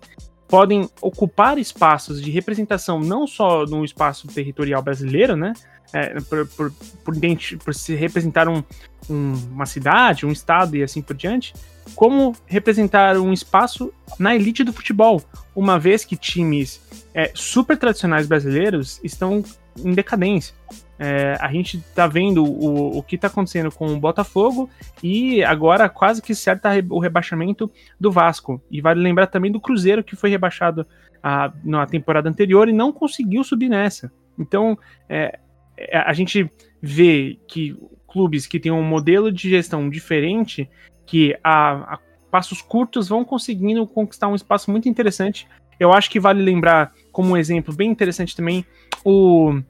podem ocupar espaços de representação não só no espaço territorial brasileiro, né? É, por, por, por, por, se representar um, um, uma cidade, um estado e assim por diante, como representar um espaço na elite do futebol, uma vez que times é, super tradicionais brasileiros estão em decadência. É, a gente tá vendo o, o que tá acontecendo com o Botafogo e agora quase que certa o rebaixamento do Vasco. E vale lembrar também do Cruzeiro, que foi rebaixado a, na temporada anterior e não conseguiu subir nessa. Então, é, é, a gente vê que clubes que têm um modelo de gestão diferente, que a, a passos curtos vão conseguindo conquistar um espaço muito interessante. Eu acho que vale lembrar, como um exemplo bem interessante também, o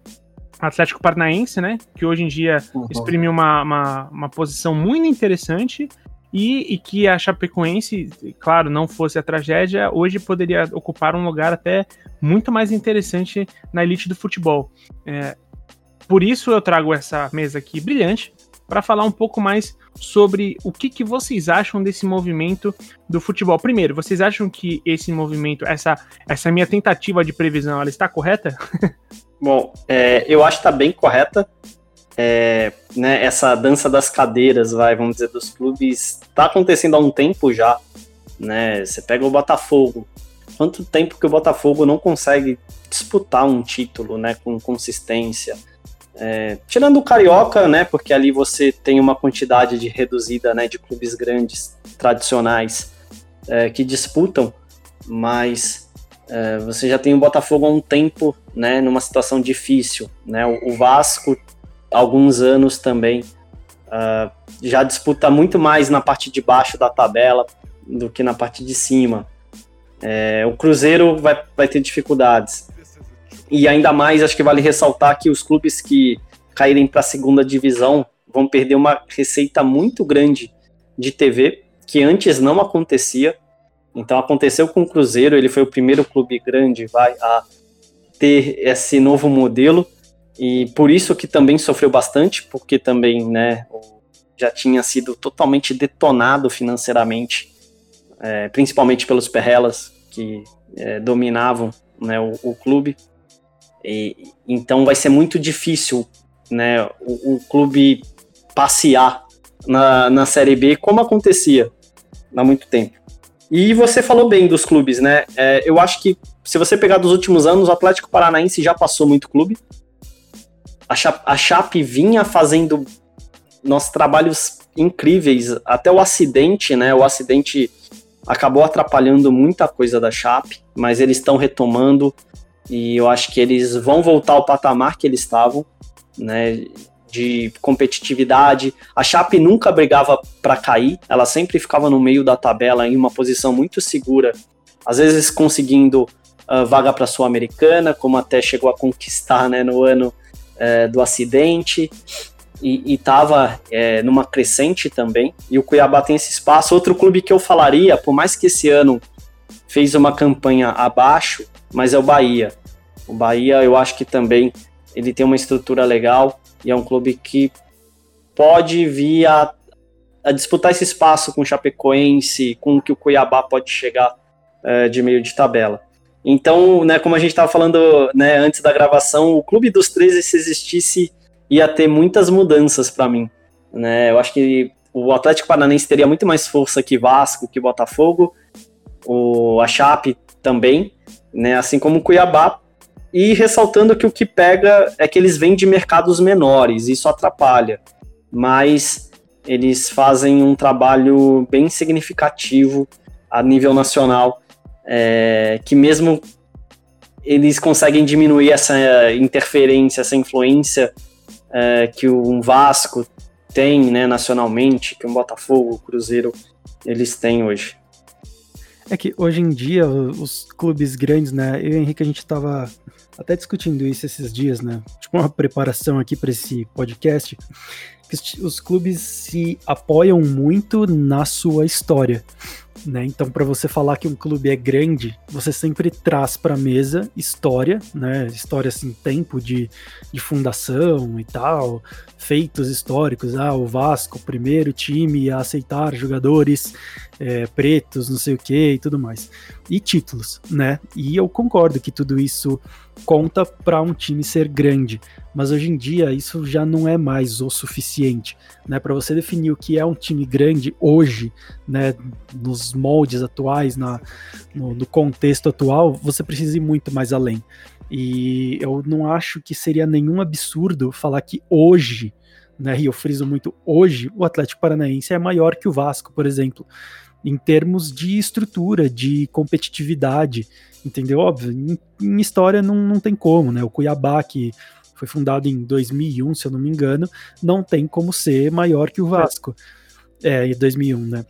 Atlético Paranaense, né? Que hoje em dia uhum. exprime uma, uma, uma, posição muito interessante e, e, que a Chapecoense, claro, não fosse a tragédia, hoje poderia ocupar um lugar até muito mais interessante na elite do futebol. É, por isso eu trago essa mesa aqui brilhante para falar um pouco mais sobre o que, que vocês acham desse movimento do futebol. Primeiro, vocês acham que esse movimento, essa, essa minha tentativa de previsão, ela está correta? Bom, é, eu acho que está bem correta. É, né, essa dança das cadeiras, vai, vamos dizer, dos clubes, está acontecendo há um tempo já. Né? Você pega o Botafogo. Quanto tempo que o Botafogo não consegue disputar um título, né, com consistência? É, tirando o Carioca, né, porque ali você tem uma quantidade de reduzida, né, de clubes grandes, tradicionais, é, que disputam, mas é, você já tem o Botafogo há um tempo, né, numa situação difícil, né? O, o Vasco, alguns anos também, uh, já disputa muito mais na parte de baixo da tabela do que na parte de cima. É, o Cruzeiro vai, vai ter dificuldades. E ainda mais, acho que vale ressaltar que os clubes que caírem para a segunda divisão vão perder uma receita muito grande de TV, que antes não acontecia. Então aconteceu com o Cruzeiro, ele foi o primeiro clube grande vai a ter esse novo modelo e por isso que também sofreu bastante, porque também, né, já tinha sido totalmente detonado financeiramente é, principalmente pelos Perrelas, que é, dominavam né, o, o clube. E, então vai ser muito difícil né, o, o clube passear na, na Série B, como acontecia há muito tempo. E você falou bem dos clubes, né? É, eu acho que se você pegar dos últimos anos, o Atlético Paranaense já passou muito clube. A Chape, a Chape vinha fazendo nossos trabalhos incríveis, até o acidente, né? O acidente acabou atrapalhando muita coisa da Chape, mas eles estão retomando e eu acho que eles vão voltar ao patamar que eles estavam, né? De competitividade. A Chape nunca brigava para cair, ela sempre ficava no meio da tabela em uma posição muito segura, às vezes conseguindo uh, vaga para a Sul-Americana, como até chegou a conquistar né, no ano uh, do acidente e estava é, numa crescente também. E o Cuiabá tem esse espaço. Outro clube que eu falaria, por mais que esse ano fez uma campanha abaixo, mas é o Bahia. O Bahia, eu acho que também ele tem uma estrutura legal e é um clube que pode vir a, a disputar esse espaço com o Chapecoense, com o que o Cuiabá pode chegar é, de meio de tabela. Então, né, como a gente estava falando né, antes da gravação, o Clube dos 13, se existisse ia ter muitas mudanças para mim. Né? Eu acho que o Atlético Paranaense teria muito mais força que Vasco, que Botafogo, o, a Chape também, né? assim como o Cuiabá. E ressaltando que o que pega é que eles vêm de mercados menores, isso atrapalha. Mas eles fazem um trabalho bem significativo a nível nacional, é, que mesmo eles conseguem diminuir essa interferência, essa influência é, que um Vasco tem né, nacionalmente, que um Botafogo, o Cruzeiro, eles têm hoje. É que hoje em dia os clubes grandes, né? Eu e o Henrique a gente estava até discutindo isso esses dias, né? Tipo uma preparação aqui para esse podcast. Que os clubes se apoiam muito na sua história. Né? Então, para você falar que um clube é grande, você sempre traz para a mesa história, né? História assim, tempo de, de fundação e tal, feitos históricos. Ah, o Vasco, primeiro time a aceitar jogadores é, pretos, não sei o que e tudo mais. E títulos, né? E eu concordo que tudo isso conta para um time ser grande, mas hoje em dia isso já não é mais o suficiente, né? Para você definir o que é um time grande hoje, né? Nos moldes atuais, na, no, no contexto atual, você precisa ir muito mais além. E eu não acho que seria nenhum absurdo falar que hoje, né? E eu friso muito hoje, o Atlético Paranaense é maior que o Vasco, por exemplo em termos de estrutura, de competitividade, entendeu? Óbvio, em, em, história não, não tem como, né? O Cuiabá, que foi fundado em 2001, se eu não me engano, não tem como ser maior que o Vasco. É, em 2001, né?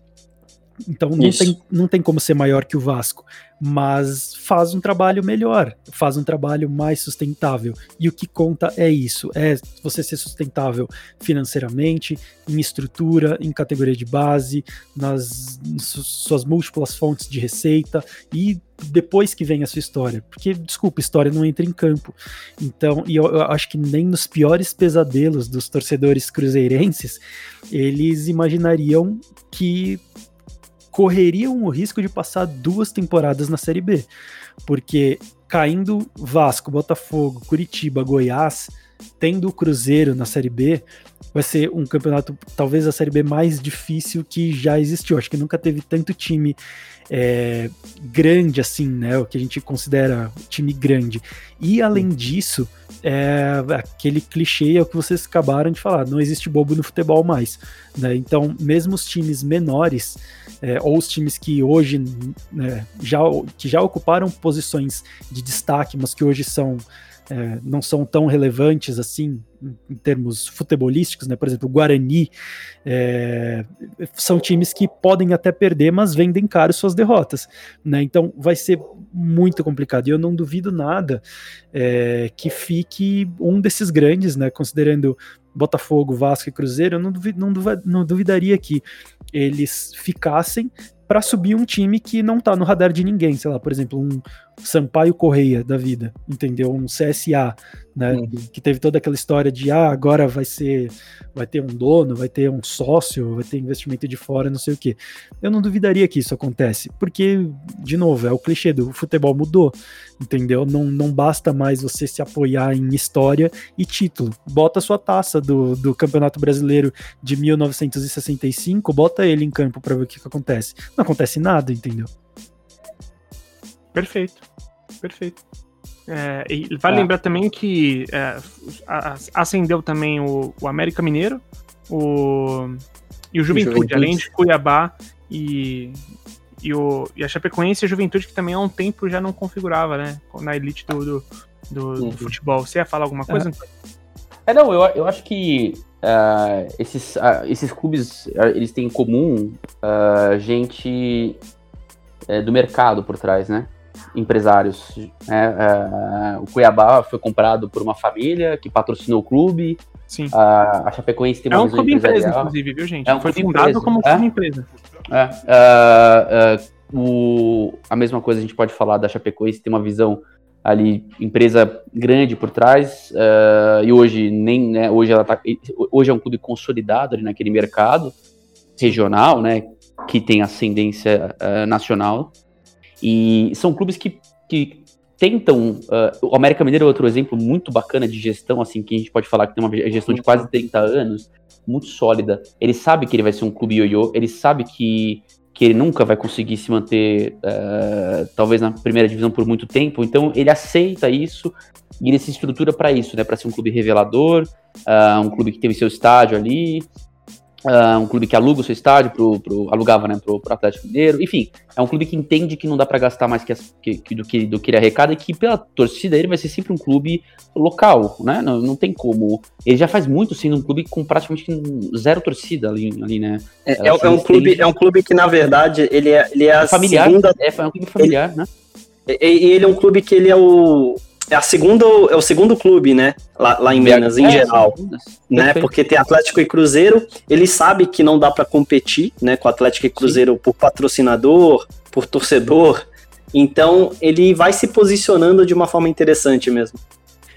Então não tem, não tem como ser maior que o Vasco, mas faz um trabalho melhor, faz um trabalho mais sustentável. E o que conta é isso: é você ser sustentável financeiramente, em estrutura, em categoria de base, nas suas múltiplas fontes de receita e depois que vem a sua história. Porque, desculpa, história não entra em campo. Então, e eu, eu acho que nem nos piores pesadelos dos torcedores cruzeirenses, eles imaginariam que correriam o risco de passar duas temporadas na Série B. Porque caindo Vasco, Botafogo, Curitiba, Goiás, tendo o Cruzeiro na Série B, vai ser um campeonato, talvez a Série B mais difícil que já existiu. Acho que nunca teve tanto time é, grande assim, né? O que a gente considera time grande. E além disso, é, aquele clichê é o que vocês acabaram de falar: não existe bobo no futebol mais. Né? Então, mesmo os times menores é, ou os times que hoje né, já, que já ocuparam posições de destaque, mas que hoje são é, não são tão relevantes assim em termos futebolísticos, né? Por exemplo, o Guarani é, são times que podem até perder, mas vendem caro suas derrotas, né? Então vai ser muito complicado. E eu não duvido nada é, que fique um desses grandes, né? Considerando Botafogo, Vasco e Cruzeiro, eu não, duvid, não, não duvidaria que eles ficassem para subir um time que não tá no radar de ninguém, sei lá, por exemplo, um, Sampaio Correia da vida, entendeu? Um CSA, né? Uhum. Que teve toda aquela história de ah, agora vai ser, vai ter um dono, vai ter um sócio, vai ter investimento de fora, não sei o que. Eu não duvidaria que isso acontece, porque, de novo, é o clichê do futebol mudou, entendeu? Não, não basta mais você se apoiar em história e título. Bota sua taça do, do Campeonato Brasileiro de 1965, bota ele em campo para ver o que, que acontece. Não acontece nada, entendeu? Perfeito. Perfeito. É, e vale ah. lembrar também que é, acendeu também o, o América Mineiro o, e o Juventude, Juventude, além de Cuiabá e, e, o, e a Chapecoense e a Juventude, que também há um tempo já não configurava, né? Na elite do, do, do, uhum. do futebol. Você ia falar alguma coisa? É, é não, eu, eu acho que uh, esses, uh, esses clubes, uh, eles têm em comum gente do mercado por trás, né? Empresários. Né? É, o Cuiabá foi comprado por uma família que patrocinou o clube. Sim. A, a Chapecoense tem uma é um clube empresa, inclusive, viu, gente? É um foi fundado empresa. como clube é? empresa. É. Uh, o, a mesma coisa a gente pode falar da Chapecoense, tem uma visão ali, empresa grande por trás, e hoje nem, né, hoje ela tá, hoje é um clube consolidado ali naquele mercado regional, né, que tem ascendência nacional, e são clubes que, que tentam. Uh, o América Mineiro é outro exemplo muito bacana de gestão, assim, que a gente pode falar que tem uma gestão de quase 30 anos, muito sólida. Ele sabe que ele vai ser um clube ioiô, ele sabe que, que ele nunca vai conseguir se manter, uh, talvez, na primeira divisão por muito tempo, então ele aceita isso e ele se estrutura para isso, né? Para ser um clube revelador, uh, um clube que tem o seu estádio ali, Uh, um clube que aluga o seu estádio, pro, pro, alugava né, pro, pro Atlético Mineiro. Enfim, é um clube que entende que não dá para gastar mais que, as, que, que, do, que, do que ele arrecada e que pela torcida ele vai ser sempre um clube local, né? Não, não tem como. Ele já faz muito sendo um clube com praticamente zero torcida ali, ali né? É, é, é um clube, é um clube que, na verdade, ele é, ele é a familiar, segunda... É, é um clube familiar, ele, né? E ele é um clube que ele é o é, a segunda, é o segundo clube, né? Lá, lá em Minas, em é, geral. Né? Porque tem Atlético e Cruzeiro. Ele sabe que não dá para competir né, com Atlético e Cruzeiro Sim. por patrocinador, por torcedor. Então ele vai se posicionando de uma forma interessante mesmo.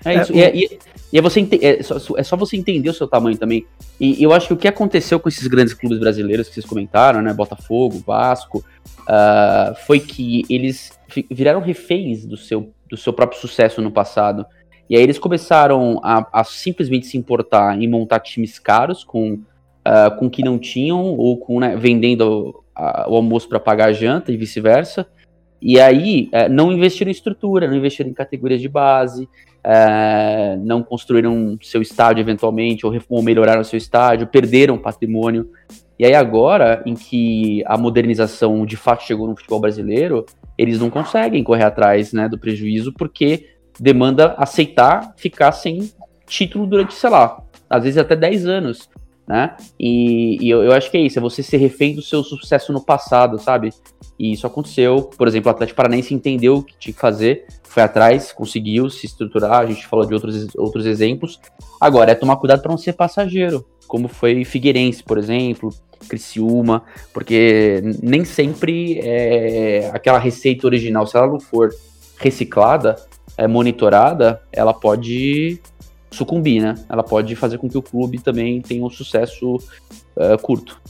É isso. É, e, e, é, você, é, só, é só você entender o seu tamanho também. E eu acho que o que aconteceu com esses grandes clubes brasileiros que vocês comentaram, né? Botafogo, Vasco, uh, foi que eles viraram reféns do seu do seu próprio sucesso no passado. E aí eles começaram a, a simplesmente se importar em montar times caros com uh, com que não tinham ou com né, vendendo a, o almoço para pagar a janta e vice-versa. E aí uh, não investiram em estrutura, não investiram em categorias de base, uh, não construíram seu estádio eventualmente ou, ou melhoraram seu estádio, perderam patrimônio. E aí agora, em que a modernização de fato chegou no futebol brasileiro, eles não conseguem correr atrás né, do prejuízo porque demanda aceitar ficar sem título durante, sei lá, às vezes até 10 anos, né? E, e eu, eu, acho que é isso, é você ser refém do seu sucesso no passado, sabe? E isso aconteceu, por exemplo, o Atlético Paranaense entendeu o que tinha que fazer, foi atrás, conseguiu se estruturar, a gente falou de outros, outros exemplos. Agora, é tomar cuidado para não ser passageiro, como foi Figueirense, por exemplo, Criciúma, porque nem sempre é aquela receita original, se ela não for reciclada, é, monitorada, ela pode sucumbir, né? Ela pode fazer com que o clube também tenha um sucesso uh, curto.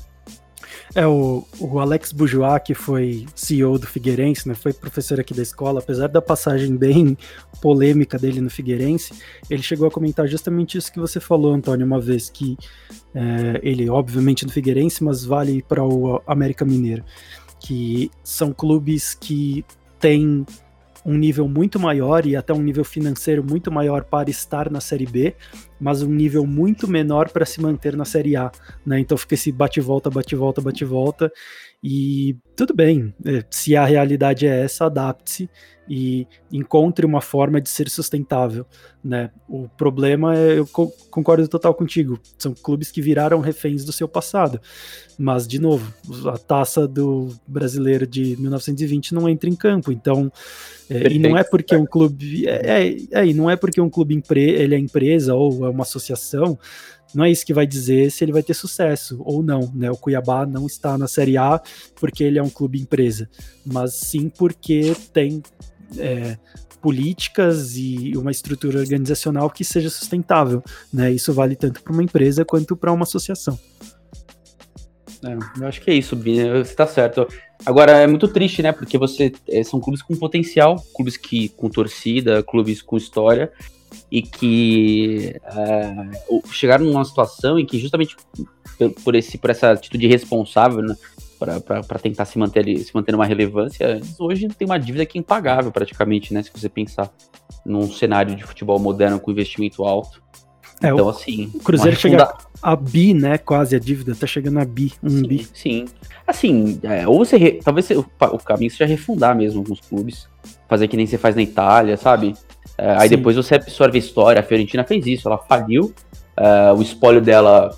É, o, o Alex Bourgeois, que foi CEO do Figueirense, né, foi professor aqui da escola, apesar da passagem bem polêmica dele no Figueirense, ele chegou a comentar justamente isso que você falou, Antônio, uma vez, que é, ele, obviamente, no Figueirense, mas vale para o América Mineiro, que são clubes que têm um nível muito maior e até um nível financeiro muito maior para estar na Série B, mas um nível muito menor para se manter na Série A, né? Então fica esse bate-volta, bate-volta, bate-volta. E tudo bem, é, se a realidade é essa, adapte-se e encontre uma forma de ser sustentável, né? O problema é, eu concordo total contigo, são clubes que viraram reféns do seu passado, mas de novo, a taça do brasileiro de 1920 não entra em campo, então é, e não é porque um clube é, é, é, e não é porque um clube empre, ele é empresa ou é uma associação não é isso que vai dizer se ele vai ter sucesso ou não, né? O Cuiabá não está na Série A porque ele é um clube empresa, mas sim porque tem é, políticas e uma estrutura organizacional que seja sustentável. Né? Isso vale tanto para uma empresa quanto para uma associação. É, eu acho que é isso, Bini. Você tá certo. Agora, é muito triste, né? Porque você é, são clubes com potencial, clubes que com torcida, clubes com história, e que é, chegaram numa situação em que justamente por, esse, por essa atitude responsável, né, para tentar se manter ali, se manter numa relevância, hoje tem uma dívida que é impagável praticamente, né? Se você pensar num cenário de futebol moderno com investimento alto. É, então, assim. O Cruzeiro chega a bi, né? Quase a dívida, tá chegando a bi, um sim, bi. Sim. Assim, é, ou você. Re... Talvez você, o, o, caminho seja refundar mesmo alguns clubes. Fazer que nem você faz na Itália, sabe? É, aí depois você absorve a história. A Fiorentina fez isso, ela faliu. É, o espólio dela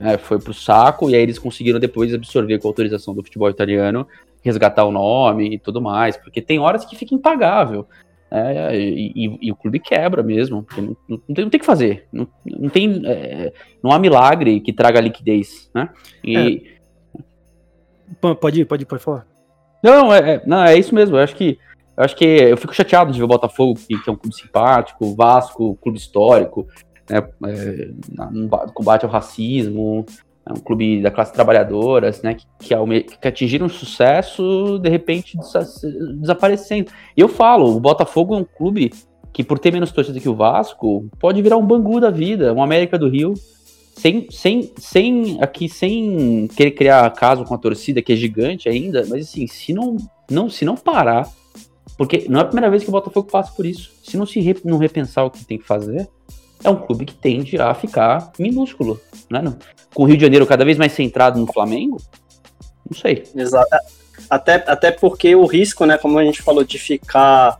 é, foi pro saco, e aí eles conseguiram depois absorver com a autorização do futebol italiano, resgatar o nome e tudo mais, porque tem horas que fica impagável. É, e, e, e, o clube quebra mesmo, porque não, não, tem, não tem o que fazer. Não, não tem. É, não há milagre que traga liquidez, né? E... É. Pode ir, pode ir, pode falar. Não, é, é, não, é isso mesmo. Eu acho que. Eu acho que eu fico chateado de ver o Botafogo, que, que é um clube simpático, o Vasco, clube histórico, né, é, combate ao racismo, é um clube da classe trabalhadora, né, que, que, que atingiram sucesso, de repente desaparecendo. E eu falo, o Botafogo é um clube que, por ter menos torcida que o Vasco, pode virar um Bangu da vida, um América do Rio, sem, sem, sem aqui, sem querer criar caso com a torcida, que é gigante ainda, mas assim, se não, não, se não parar, porque não é a primeira vez que o Botafogo passa por isso, se não se re, não repensar o que tem que fazer, é um clube que tende a ficar minúsculo, né? Com o Rio de Janeiro cada vez mais centrado no Flamengo, não sei. Exato. Até, até porque o risco, né, como a gente falou, de ficar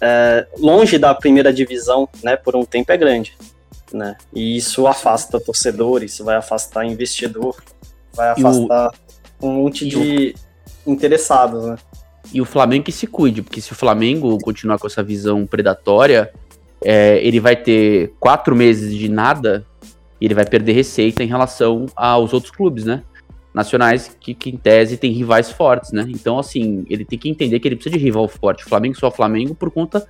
é, longe da primeira divisão, né, por um tempo é grande, né? E isso afasta torcedores, vai afastar investidor, vai afastar o... um monte de o... interessados, né? E o Flamengo que se cuide, porque se o Flamengo continuar com essa visão predatória, é, ele vai ter quatro meses de nada e ele vai perder receita em relação aos outros clubes, né? Nacionais que, que em tese tem rivais fortes, né? Então, assim, ele tem que entender que ele precisa de rival forte. Flamengo só Flamengo por conta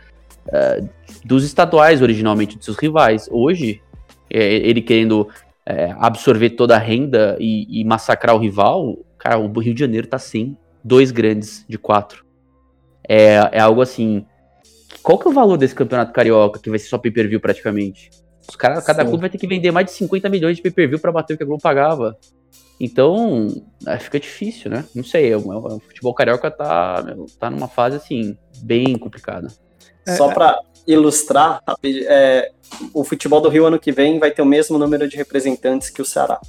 uh, dos estaduais, originalmente, dos seus rivais. Hoje, é, ele querendo é, absorver toda a renda e, e, massacrar o rival, cara, o Rio de Janeiro tá sem dois grandes de quatro. É, é algo assim qual que é o valor desse campeonato carioca, que vai ser só pay-per-view praticamente? Os cara, cada clube vai ter que vender mais de 50 milhões de pay-per-view para bater o que a Globo pagava. Então, é, fica difícil, né? Não sei, o, o futebol carioca tá, tá numa fase, assim, bem complicada. Só para ilustrar, é, o futebol do Rio ano que vem vai ter o mesmo número de representantes que o Ceará.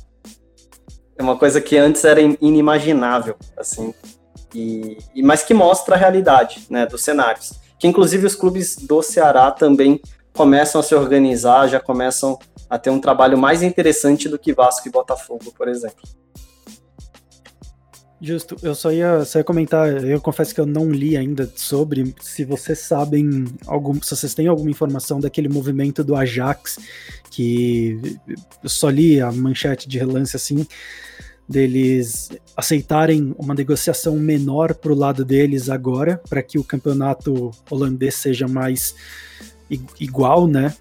É uma coisa que antes era inimaginável, assim, e, e mas que mostra a realidade, né, dos cenários que inclusive os clubes do Ceará também começam a se organizar, já começam a ter um trabalho mais interessante do que Vasco e Botafogo, por exemplo. Justo, eu só ia, só ia comentar, eu confesso que eu não li ainda sobre se vocês sabem algum, se vocês têm alguma informação daquele movimento do Ajax, que eu só li a manchete de relance assim, deles aceitarem uma negociação menor para o lado deles agora, para que o campeonato holandês seja mais igual, né?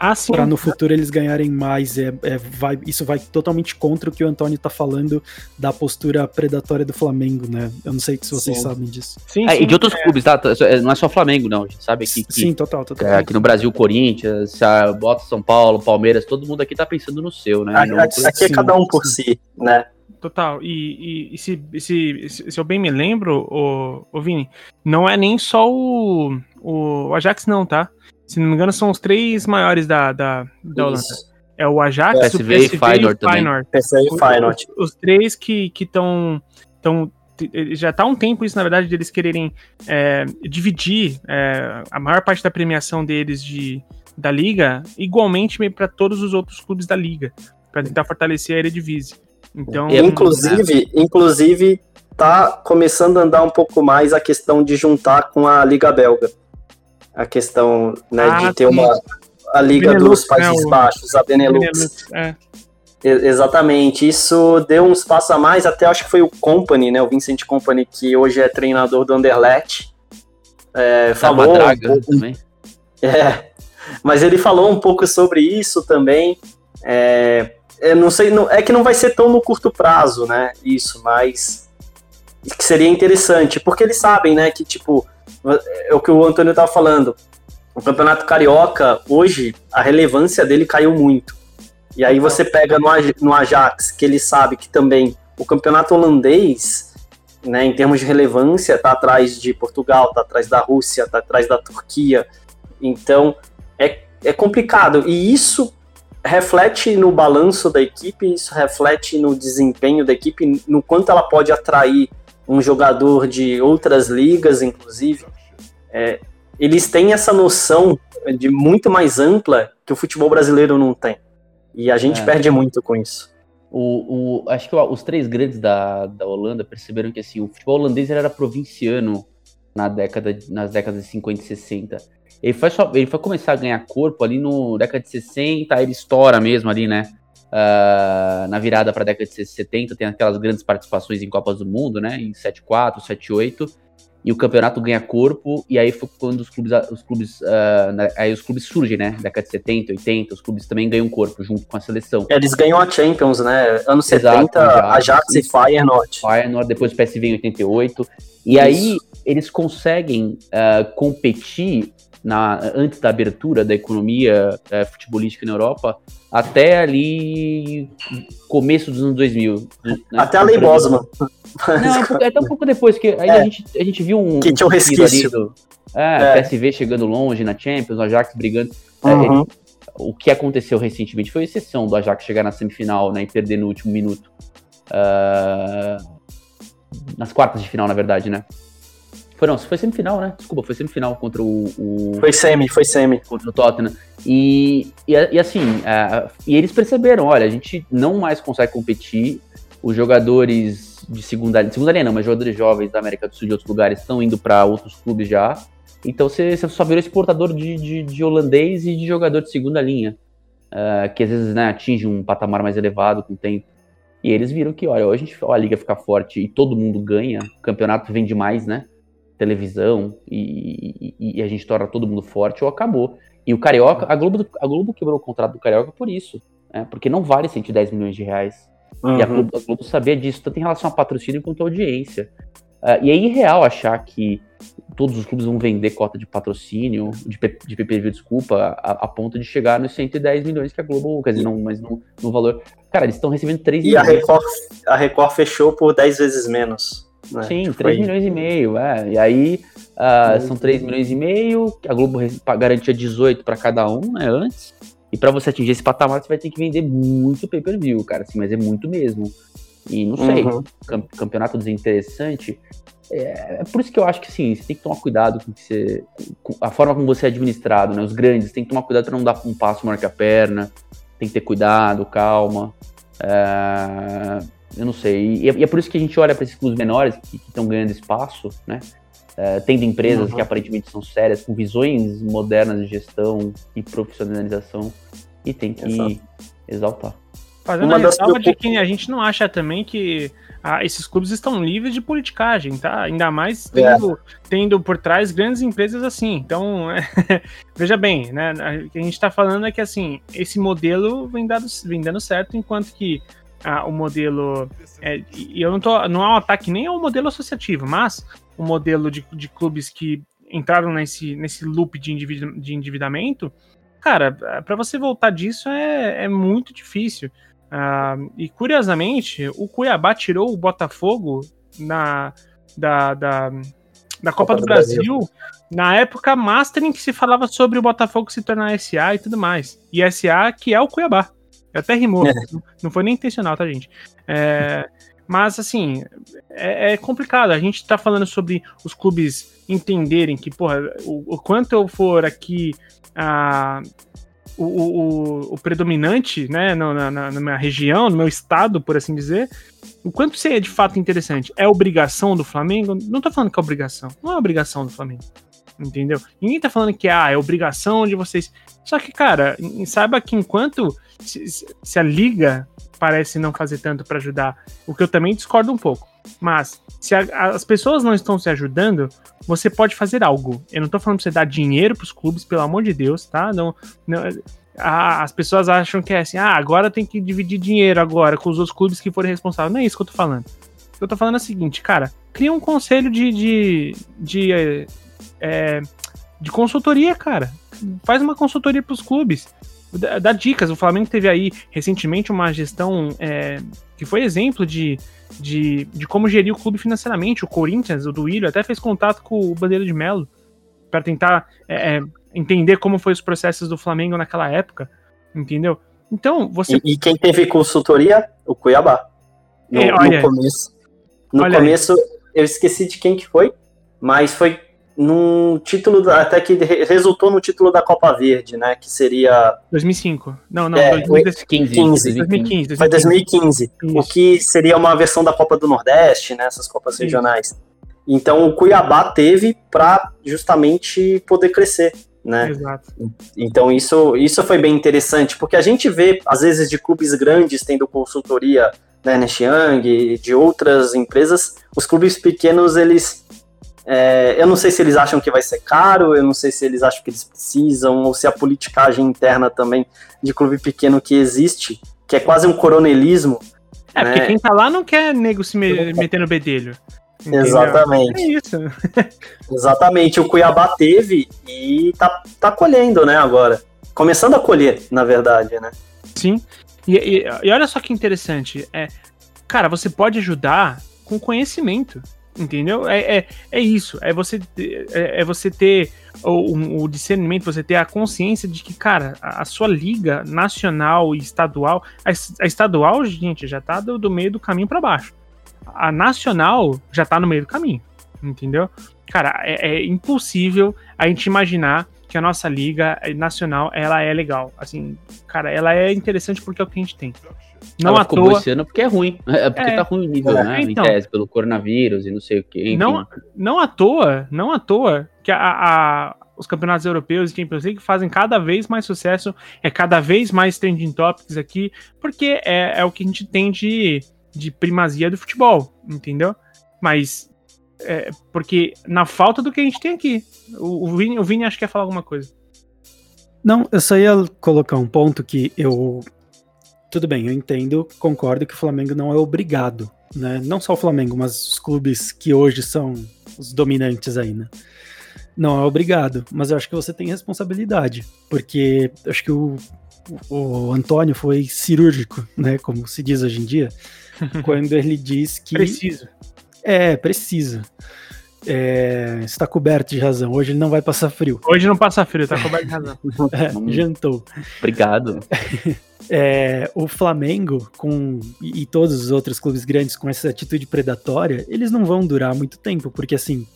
Ah, para no futuro eles ganharem mais. É, é, vai, isso vai totalmente contra o que o Antônio está falando da postura predatória do Flamengo, né? Eu não sei se vocês sim. sabem disso. Sim, é, sim, e de outros é. clubes, tá? É, não é só Flamengo, não. A gente sabe aqui que. Sim, total, total. É, aqui no Brasil, Corinthians, bota São Paulo, Palmeiras, todo mundo aqui tá pensando no seu, né? Aqui, aqui é cada um por si, né? Total. E, e, e se, se, se, eu bem me lembro, o, o Vini, não é nem só o, o Ajax, não, tá? Se não me engano, são os três maiores da, da, da Holanda. É o Ajax, PSV, o PSV e Feyenoord. Feyenoord. PSV e Feyenoord. Os, os, três que estão. Tão, já tá há um tempo isso, na verdade, de eles quererem é, dividir é, a maior parte da premiação deles de, da liga igualmente para todos os outros clubes da liga, para tentar fortalecer a Eredivisie. Então, inclusive, é... inclusive tá começando a andar um pouco mais a questão de juntar com a Liga Belga. A questão né, ah, de ter uma a Liga Benelux, dos Países né, Baixos, a Benelux. Benelux é. Exatamente, isso deu um espaço a mais, até acho que foi o Company, né, o Vincent Company, que hoje é treinador do Anderlecht, é, falou. Draga um, também. É, mas ele falou um pouco sobre isso também. É, eu não sei, não, é que não vai ser tão no curto prazo, né? Isso, mas que seria interessante, porque eles sabem, né, que tipo, é o que o Antônio estava falando. O Campeonato Carioca, hoje, a relevância dele caiu muito. E aí você pega no, no Ajax, que ele sabe que também o campeonato holandês, né, em termos de relevância, está atrás de Portugal, está atrás da Rússia, está atrás da Turquia. Então, é, é complicado. E isso reflete no balanço da equipe, isso reflete no desempenho da equipe, no quanto ela pode atrair um jogador de outras ligas, inclusive. É, eles têm essa noção de muito mais ampla que o futebol brasileiro não tem. E a gente é. perde muito com isso. O, o, acho que os três grandes da, da Holanda perceberam que assim, o futebol holandês era provinciano na década, nas décadas de 50 e 60. Ele foi, só, ele foi começar a ganhar corpo ali no década de 60, aí ele estoura mesmo ali, né? Uh, na virada para a década de 70, tem aquelas grandes participações em Copas do Mundo, né? Em 7-4, 7-8 e o campeonato ganha corpo, e aí foi quando os clubes, os clubes, uh, aí os clubes surgem, né? Década de 70, 80, os clubes também ganham corpo junto com a seleção. Eles ganham a Champions, né? Anos 70, Ajax e Feyenoord. Feyenoord, depois o PSV em 88. E Isso. aí eles conseguem uh, competir na, antes da abertura da economia uh, futebolística na Europa, até ali começo dos anos 2000. Né? Até a Lei Bosman. Não, até um pouco depois, que aí é. a, gente, a gente viu um. Que tinha um resquício. Do, é, é. PSV chegando longe na Champions, o Ajax brigando. É, uhum. o que aconteceu recentemente foi a exceção do Ajax chegar na semifinal né, e perder no último minuto. Uh, nas quartas de final, na verdade, né? Foi, não, foi semifinal, né? Desculpa, foi semifinal contra o, o, Foi semi, foi semi. Contra o Tottenham. E, e, e assim, uh, e eles perceberam, olha, a gente não mais consegue competir, os jogadores de segunda linha, segunda linha não, mas jogadores jovens da América do Sul e de outros lugares estão indo para outros clubes já. Então você, você só virou exportador de, de, de, holandês e de jogador de segunda linha, uh, que às vezes né, atinge um patamar mais elevado com o tempo. E eles viram que, olha, hoje a, gente, ó, a liga fica forte e todo mundo ganha, o campeonato vende mais, né? Televisão e, e, e, a gente torna todo mundo forte ou acabou. E o Carioca, a Globo, a Globo quebrou o contrato do Carioca por isso, né? porque não vale 110 milhões de reais. Uhum. E a uhum. Globo, a Globo, sabia disso, tanto em relação a patrocínio quanto a audiência. Uh, e é irreal achar que todos os clubes vão vender cota de patrocínio, de, de PPV, desculpa, a, a, ponto de chegar nos 110 milhões que a Globo, quer dizer, não, mas no, no valor. Cara, eles estão recebendo 3 e milhões. E a Record, a Record fechou por 10 vezes menos. Né? Sim, tipo, 3 milhões e meio, é. E aí uh, são 3 milhões e meio, a Globo garantia 18 para cada um, né, antes. E para você atingir esse patamar, você vai ter que vender muito pay-per-view, cara, assim, mas é muito mesmo. E não sei, uhum. campeonato desinteressante. É, é, por isso que eu acho que sim, você tem que tomar cuidado com, que você, com a forma como você é administrado, né? Os grandes tem que tomar cuidado para não dar um passo maior que a perna, tem que ter cuidado, calma. É, eu não sei. E é, e é, por isso que a gente olha para esses clubes menores que estão ganhando espaço, né? Uh, tendo empresas uhum. que aparentemente são sérias, com visões modernas de gestão e profissionalização, e tem que Exato. exaltar. Fazendo Uma a ressalva de que a gente não acha também que ah, esses clubes estão livres de politicagem, tá? Ainda mais tendo, é. tendo por trás grandes empresas assim. Então, é, veja bem, né? O que a gente está falando é que assim, esse modelo vem, dado, vem dando certo, enquanto que o modelo. É, e eu não tô. Não é um ataque nem ao modelo associativo, mas o modelo de, de clubes que entraram nesse, nesse loop de, endivid, de endividamento, cara, para você voltar disso é, é muito difícil. Ah, e curiosamente, o Cuiabá tirou o Botafogo na, da, da, da Copa, Copa do, do Brasil, Brasil, na época mastering que se falava sobre o Botafogo se tornar SA e tudo mais. E SA que é o Cuiabá. Até rimou. É. Não foi nem intencional, tá, gente? É, mas, assim, é, é, complicado. A gente tá falando sobre os clubes entenderem que, porra, o, o quanto eu for aqui a, o, o, o, predominante, né, na, na, na, minha região, no meu estado, por assim dizer, o quanto isso é de fato interessante. É obrigação do Flamengo? Não tô falando que é obrigação. Não é obrigação do Flamengo. Entendeu? Ninguém tá falando que ah, é obrigação de vocês Só que, cara, saiba que enquanto se, se a liga parece não fazer tanto para ajudar, o que eu também discordo um pouco. Mas se a, as pessoas não estão se ajudando, você pode fazer algo. Eu não tô falando pra você dar dinheiro pros clubes, pelo amor de Deus, tá? Não, não a, as pessoas acham que é assim, ah, agora tem que dividir dinheiro agora com os outros clubes que forem responsáveis. Não é isso que eu tô falando. Eu tô falando é o seguinte, cara, cria um conselho de, de, de, é de consultoria, cara. Faz uma consultoria pros clubes. Dá, dá dicas. O Flamengo teve aí recentemente uma gestão é, que foi exemplo de, de, de como gerir o clube financeiramente. O Corinthians, o Duílio, até fez contato com o Bandeira de Melo para tentar é, é, entender como foi os processos do Flamengo naquela época, entendeu? Então, você. E, e quem teve consultoria? O Cuiabá. No, é, no começo. No começo, aí. eu esqueci de quem que foi, mas foi num título até que resultou no título da Copa Verde, né? Que seria 2005. Não, não, é, 2015, 2015. 2015, Foi 2015. Isso. O que seria uma versão da Copa do Nordeste, né? Essas Copas Isso. regionais. Então o Cuiabá teve para justamente poder crescer, né? Exato. Então isso, isso foi bem interessante, porque a gente vê às vezes de clubes grandes tendo consultoria, né, Nest Young, de outras empresas, os clubes pequenos eles é, eu não sei se eles acham que vai ser caro, eu não sei se eles acham que eles precisam, ou se a politicagem interna também de clube pequeno que existe, que é quase um coronelismo. É, né? porque quem tá lá não quer nego se me meter no bedelho. Entendeu? Exatamente. É isso. Exatamente. O Cuiabá teve e tá, tá colhendo, né, agora. Começando a colher, na verdade, né? Sim. E, e, e olha só que interessante. É, cara, você pode ajudar com conhecimento. Entendeu? É, é, é isso. É você, é, é você ter o, o, discernimento, você ter a consciência de que, cara, a, a sua liga nacional e estadual. A, a estadual, gente, já tá do, do meio do caminho para baixo. A nacional já tá no meio do caminho. Entendeu? Cara, é, é impossível a gente imaginar que a nossa liga nacional ela é legal. Assim, cara, ela é interessante porque é o que a gente tem. Não Ela à ficou toa. esse ano porque é ruim. É porque é, tá ruim o nível, é, né? Então, em tese, pelo coronavírus e não sei o quê. Não, não à toa, não à toa que a, a, os campeonatos europeus e Champions League fazem cada vez mais sucesso, é cada vez mais trending topics aqui, porque é, é o que a gente tem de, de primazia do futebol, entendeu? Mas é, porque na falta do que a gente tem aqui. O, o, Vini, o Vini acho que quer falar alguma coisa. Não, eu só ia colocar um ponto que eu tudo bem, eu entendo, concordo que o Flamengo não é obrigado, né? Não só o Flamengo, mas os clubes que hoje são os dominantes aí, né? Não é obrigado, mas eu acho que você tem responsabilidade, porque acho que o, o Antônio foi cirúrgico, né? Como se diz hoje em dia, quando ele diz que. Preciso. É, precisa. É, está coberto de razão. Hoje ele não vai passar frio. Hoje não passa frio, está coberto de razão. é, jantou. Obrigado. é, o Flamengo com e, e, todos os outros clubes grandes com essa atitude predatória, eles não vão durar muito tempo, porque assim,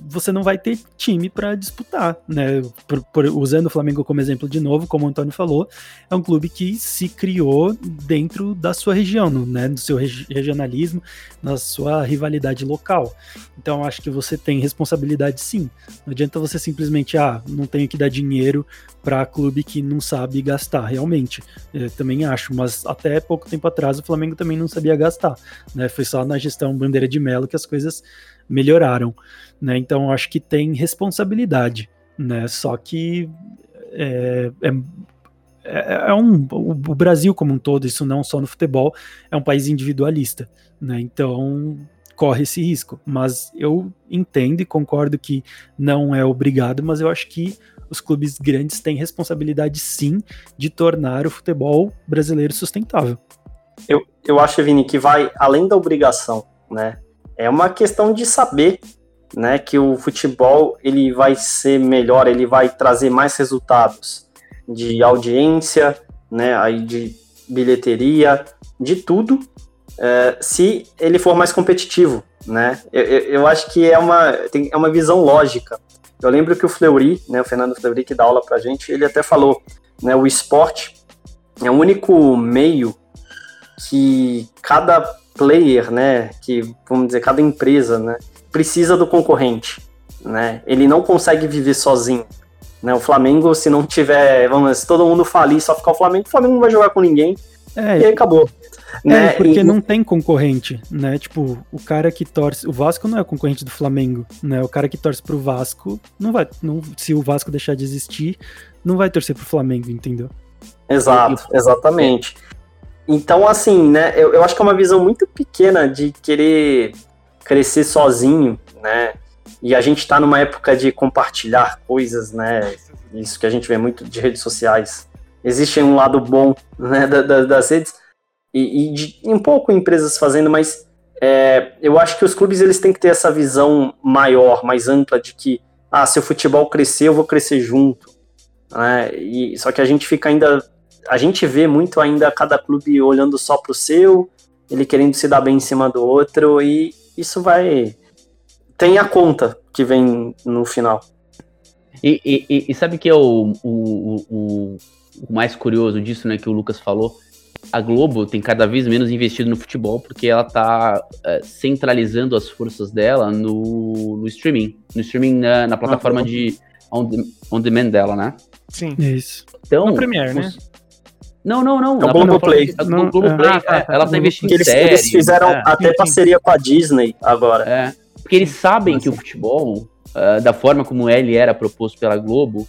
você não vai ter time para disputar, né? Por, por, usando o Flamengo como exemplo de novo, como o Antônio falou, é um clube que se criou dentro da sua região, né? Do seu regionalismo, na sua rivalidade local. Então, acho que você tem responsabilidade sim. Não adianta você simplesmente, ah, não tenho que dar dinheiro para clube que não sabe gastar, realmente. Eu também acho, mas até pouco tempo atrás o Flamengo também não sabia gastar, né? Foi só na gestão Bandeira de Melo que as coisas melhoraram, né? Então acho que tem responsabilidade, né? Só que é, é, é, é um, o Brasil como um todo, isso não só no futebol, é um país individualista, né? Então corre esse risco. Mas eu entendo e concordo que não é obrigado, mas eu acho que os clubes grandes têm responsabilidade sim de tornar o futebol brasileiro sustentável. Eu, eu acho, Vini, que vai além da obrigação, né? É uma questão de saber, né, que o futebol ele vai ser melhor, ele vai trazer mais resultados de audiência, né, aí de bilheteria, de tudo, é, se ele for mais competitivo, né? Eu, eu, eu acho que é uma, tem, é uma visão lógica. Eu lembro que o Fleury, né, o Fernando Fleury, que dá aula pra gente, ele até falou, né, o esporte é o único meio que cada player, né, que vamos dizer, cada empresa, né, precisa do concorrente, né? Ele não consegue viver sozinho, Né? O Flamengo, se não tiver, vamos, se todo mundo falir, só ficar o Flamengo, o Flamengo não vai jogar com ninguém. É, E aí acabou. É, né? porque E- não tem concorrente, né? Tipo, o cara que torce. O Vasco não é o concorrente do Flamengo, né? O cara que torce pro Vasco não vai. Não, se o Vasco deixar de existir, não vai torcer pro Flamengo, entendeu? Exato, exatamente. Então, assim, né, eu, eu acho que é uma visão muito pequena de querer crescer sozinho, né? E a gente tá numa época de compartilhar coisas, né? Isso que a gente vê muito de redes sociais. Existe um lado bom né, da- da- das redes e, e de, um pouco empresas fazendo, mas é, eu acho que os clubes eles têm que ter essa visão maior, mais ampla de que, ah, se o futebol crescer, eu vou crescer junto. Né? E, só que a gente fica ainda a gente vê muito ainda cada clube olhando só pro seu, ele querendo se dar bem em cima do outro, e isso vai. Tem a conta que vem no final. E, e- e- e sabe que é o, o, o, o mais curioso disso, né, que o Lucas falou? A Globo tem cada vez menos investido no futebol porque ela tá é, centralizando as forças dela no, no streaming. No streaming na, na plataforma Uhum. de on, de- on demand dela, né? Sim. Isso. Então, No Premiere, né? Não, não, não. É o na Globoplay. A Não, Globoplay, ah, tá, é, tá. ela tá investindo Que em eles, séries, eles fizeram né? até Sim, sim. parceria com a Disney agora. É, porque eles sabem que o futebol, ah, da forma como ele era proposto pela Globo,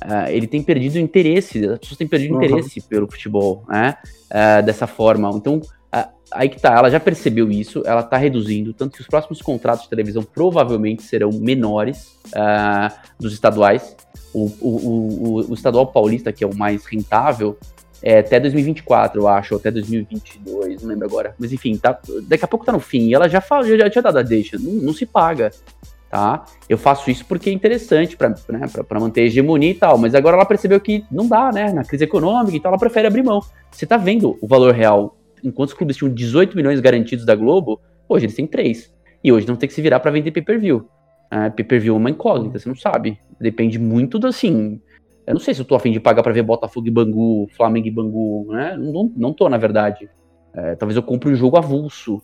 ah, ele tem perdido o interesse, as pessoas têm perdido Uhum. interesse pelo futebol, né? Ah, dessa forma. Então, ah, aí que tá, ela já percebeu isso, ela tá reduzindo, tanto que os próximos contratos de televisão provavelmente serão menores ah, dos estaduais. O, o, o, o- estadual paulista, que é o mais rentável, é até 2024, eu acho, ou até 2022, não lembro agora. Mas enfim, tá, daqui a pouco tá no fim. E ela já falou, já tinha dado a deixa, não, não se paga, tá? Eu faço isso porque é interessante pra, né, pra, manter a hegemonia e tal, mas agora ela percebeu que não dá, né? Na crise econômica e tal, ela prefere abrir mão. Você tá vendo o valor real? Enquanto os clubes tinham 18 milhões garantidos da Globo, hoje eles têm 3. E hoje não tem que se virar pra vender pay-per-view. É, pay-per-view é uma incógnita, você não sabe. Depende muito do assim. Eu não sei se eu tô afim de pagar pra ver Botafogo e Bangu, Flamengo e Bangu, né? Não, não, tô, na verdade. É, talvez eu compre um jogo avulso.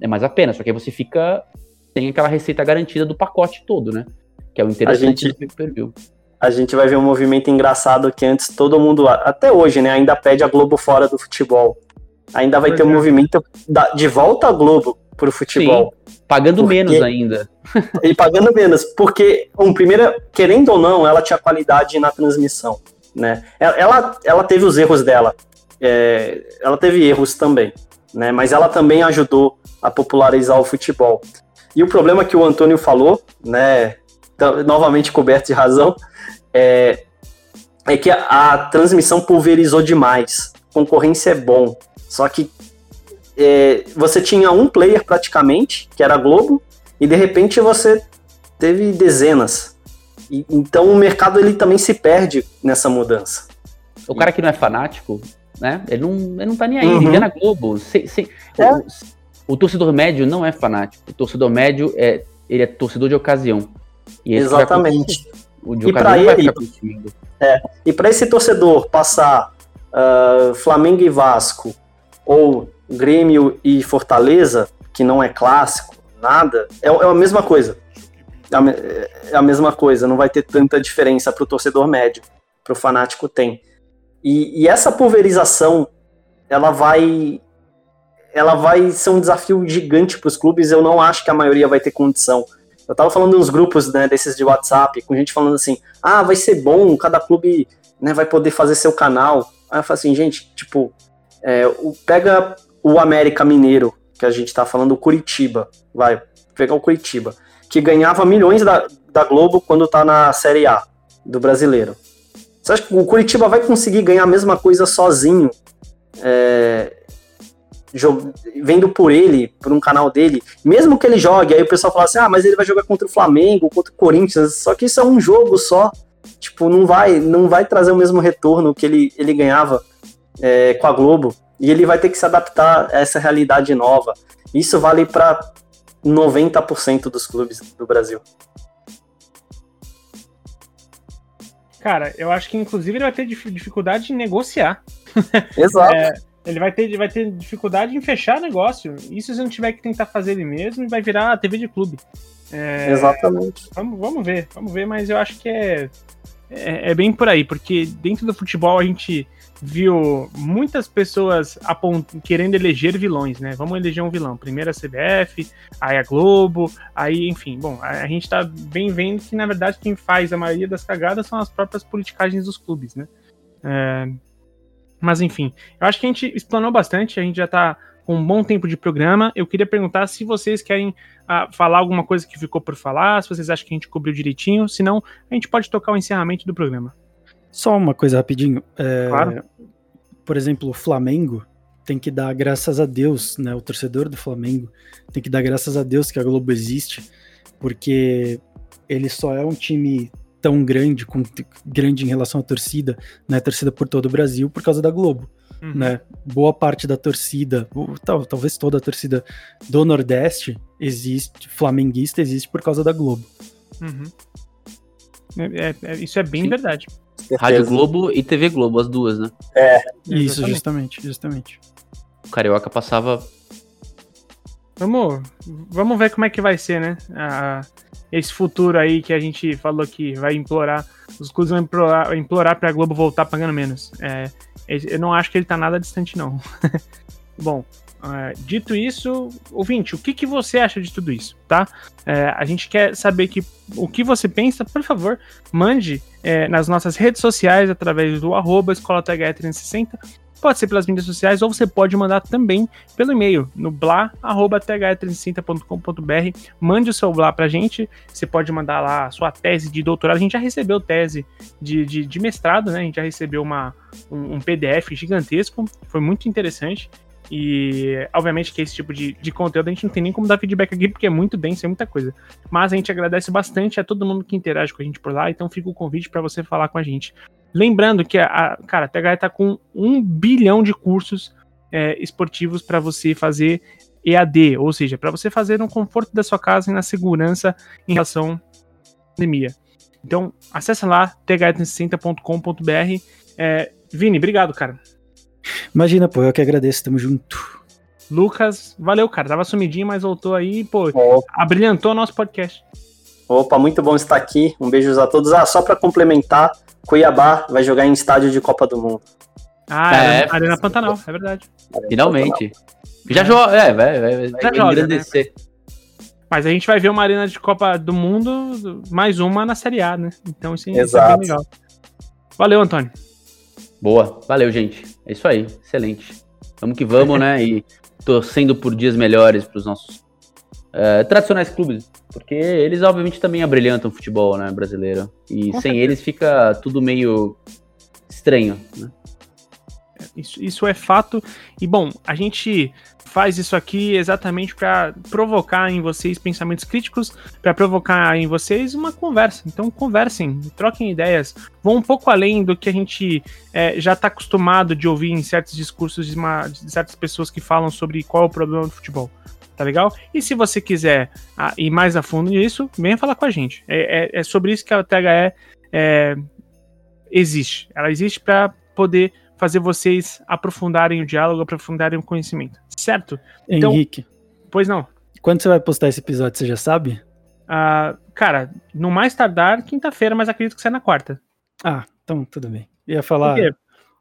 É mais a pena, só que aí você fica. Tem aquela receita garantida do pacote todo, né? Que é o interessante gente- do pay-per-view. A gente vai ver um movimento engraçado que antes todo mundo, até hoje, né, ainda pede a Globo fora do futebol. Ainda vai Pois ter um é. movimento da- de volta à Globo pro futebol. Pagando Porque- menos ainda. E pagando menos, porque, um, primeiro, querendo ou não, ela tinha qualidade na transmissão, né? Ela, ela, ela teve os erros dela, é, ela teve erros também, né? Mas ela também ajudou a popularizar o futebol. E o problema que o Antônio falou, né? então, novamente coberto de razão, é, é que a, a transmissão pulverizou demais. Concorrência é bom, só que é, você tinha um player praticamente, que era a Globo, e de repente você teve dezenas. E- então o mercado ele também se perde nessa mudança. O cara que não é fanático, né? Ele não, ele não tá nem aí, Uhum. ele vê na Globo. Se- se- É. o, torcedor médio não é fanático. O torcedor médio é, ele é torcedor de ocasião. E Exatamente. O de E vai ele- consumindo. E para esse torcedor passar ah, Flamengo e Vasco ou Grêmio e Fortaleza, que não é clássico, nada, é, é a mesma coisa. É a, é a mesma coisa, não vai ter tanta diferença para o torcedor médio, para o fanático tem. E, e essa pulverização, ela vai, ela vai ser um desafio gigante para os clubes. Eu não acho que a maioria vai ter condição. Eu tava falando nos grupos né, desses de WhatsApp, com gente falando assim: ah, vai ser bom, cada clube né, vai poder fazer seu canal. Aí eu falo assim, gente, tipo, é, o- pega o América Mineiro, que a gente tá falando, o Curitiba, vai, pegar o Curitiba, que ganhava milhões da, da Globo quando tá na Série A do brasileiro. Você acha que o Curitiba vai conseguir ganhar a mesma coisa sozinho? É, vendo por ele, por um canal dele, mesmo que ele jogue, aí o pessoal fala assim, ah, mas ele vai jogar contra o Flamengo, contra o Corinthians, só que isso é um jogo só, tipo, não vai, não vai trazer o mesmo retorno que ele, ele ganhava é, com a Globo, e ele vai ter que se adaptar a essa realidade nova. Isso vale para 90% dos clubes do Brasil. Cara, eu acho que inclusive ele vai ter dif- dificuldade de negociar. Exato. É, ele vai ter, ele vai ter dificuldade em fechar negócio. Isso se não tiver que tentar fazer ele mesmo, vai virar TV de clube. É, Exatamente. Vamos, vamos ver, vamos ver, mas eu acho que é. é, é bem por aí, porque dentro do futebol a gente viu muitas pessoas querendo eleger vilões, né? Vamos eleger um vilão. Primeiro a CBF, aí a Globo, aí, enfim. Bom, a, a gente tá bem vendo que, na verdade, quem faz a maioria das cagadas são as próprias politicagens dos clubes, né? É, mas, enfim, eu acho que a gente explanou bastante, a gente já tá com um bom tempo de programa. Eu queria perguntar se vocês querem uh, falar alguma coisa que ficou por falar, se vocês acham que a gente cobriu direitinho, senão a gente pode tocar o encerramento do programa. Só uma coisa rapidinho. É, claro. Por exemplo, o Flamengo tem que dar graças a Deus, né? O torcedor do Flamengo tem que dar graças a Deus que a Globo existe, porque ele só é um time tão grande, com, grande em relação à torcida, né? Torcida por todo o Brasil por causa da Globo. Uhum. Né? Boa parte da torcida, tal, talvez toda a torcida do Nordeste existe, flamenguista existe por causa da Globo. Uhum. É, é, é, isso é bem Sim. verdade. Rádio Globo e TV Globo, as duas, né? É. Isso, justamente, justamente. O Carioca passava. Vamos, vamos ver como é que vai ser, né? Esse futuro aí que a gente falou que vai implorar. Os clubes vão implorar, implorar pra Globo voltar pagando menos. É, eu não acho que ele tá nada distante, não. Bom, Uh, dito isso, ouvinte, o que, que você acha de tudo isso, tá? Uh, a gente quer saber que, o que você pensa, por favor, mande uh, nas nossas redes sociais através do arroba escolathe360, pode ser pelas mídias sociais ou você pode mandar também pelo e-mail no blá.th360.com.br. Mande o seu blá pra gente, você pode mandar lá a sua tese de doutorado, a gente já recebeu tese de, de, de mestrado, né? A gente já recebeu uma, um, um PDF gigantesco, foi muito interessante. E, obviamente, que esse tipo de, de conteúdo a gente não tem nem como dar feedback aqui, porque é muito denso, é muita coisa. Mas a gente agradece bastante a todo mundo que interage com a gente por lá, então fica o convite para você falar com a gente. Lembrando que, a, cara, a THE tá com um bilhão de cursos é, esportivos para você fazer EAD, ou seja, para você fazer no conforto da sua casa e na segurança em relação à pandemia. Então, acessa lá, th360.com.br. É, Vini, obrigado, cara. Imagina, pô, eu que agradeço, tamo junto. Lucas, valeu, cara. Tava sumidinho, mas voltou aí, pô. Opa. Abrilhantou o nosso podcast. Opa, muito bom estar aqui. Um beijo a todos. Ah, só para complementar, Cuiabá vai jogar em estádio de Copa do Mundo. Ah, é, é Arena Pantanal, é verdade. Finalmente. Já joga, é, vai, vai, vai Já engrandecer. Joga, né? Mas a gente vai ver uma arena de Copa do Mundo, mais uma na Série A, né? Então isso, isso é bem legal. Valeu, Antônio. Boa, valeu, gente. É isso aí, excelente. Vamos que vamos, né? E torcendo por dias melhores para os nossos uh, tradicionais clubes, porque eles obviamente também abrilhantam o futebol, né, brasileiro. E Com sem certeza. eles fica tudo meio estranho, né? Isso, isso é fato. E bom, a gente faz isso aqui exatamente para provocar em vocês pensamentos críticos, para provocar em vocês uma conversa. Então conversem, troquem ideias, vão um pouco além do que a gente é, já está acostumado de ouvir em certos discursos de, uma, de, certas pessoas que falam sobre qual é o problema do futebol. Tá legal? E se você quiser ir mais a fundo nisso, venha falar com a gente. É, é, é sobre isso que a THE é, existe. Ela existe para poder fazer vocês aprofundarem o diálogo, aprofundarem o conhecimento, certo? Então, Henrique. Pois não. Quando você vai postar esse episódio, você já sabe? Uh, cara, no mais tardar, quinta-feira, mas acredito que sai na quarta. Ah, então tudo bem. Ia falar. Quê?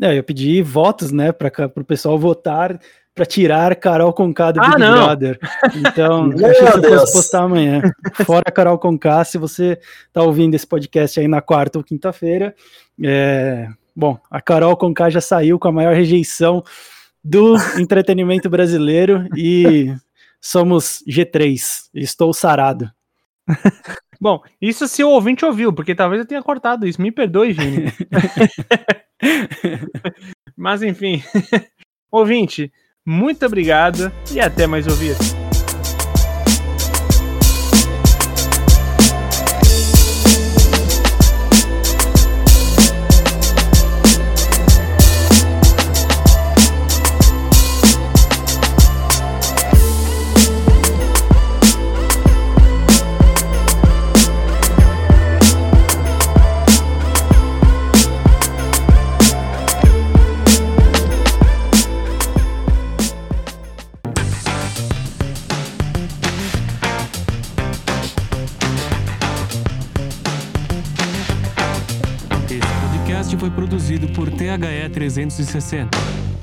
É, eu ia pedir votos, né, para o pessoal votar para tirar Carol Conká do ah, Big não. Brother. Então, acho que eu posso postar amanhã. Fora Carol Conká, se você tá ouvindo esse podcast aí na quarta ou quinta-feira, é, Bom, a Carol Conká já saiu com a maior rejeição do entretenimento brasileiro e somos G3. Estou sarado. Bom, isso se o ouvinte ouviu, porque talvez eu tenha cortado isso. Me perdoe, Vini. Mas enfim, ouvinte, muito obrigado e até mais ouvir. Foi produzido por THE 360.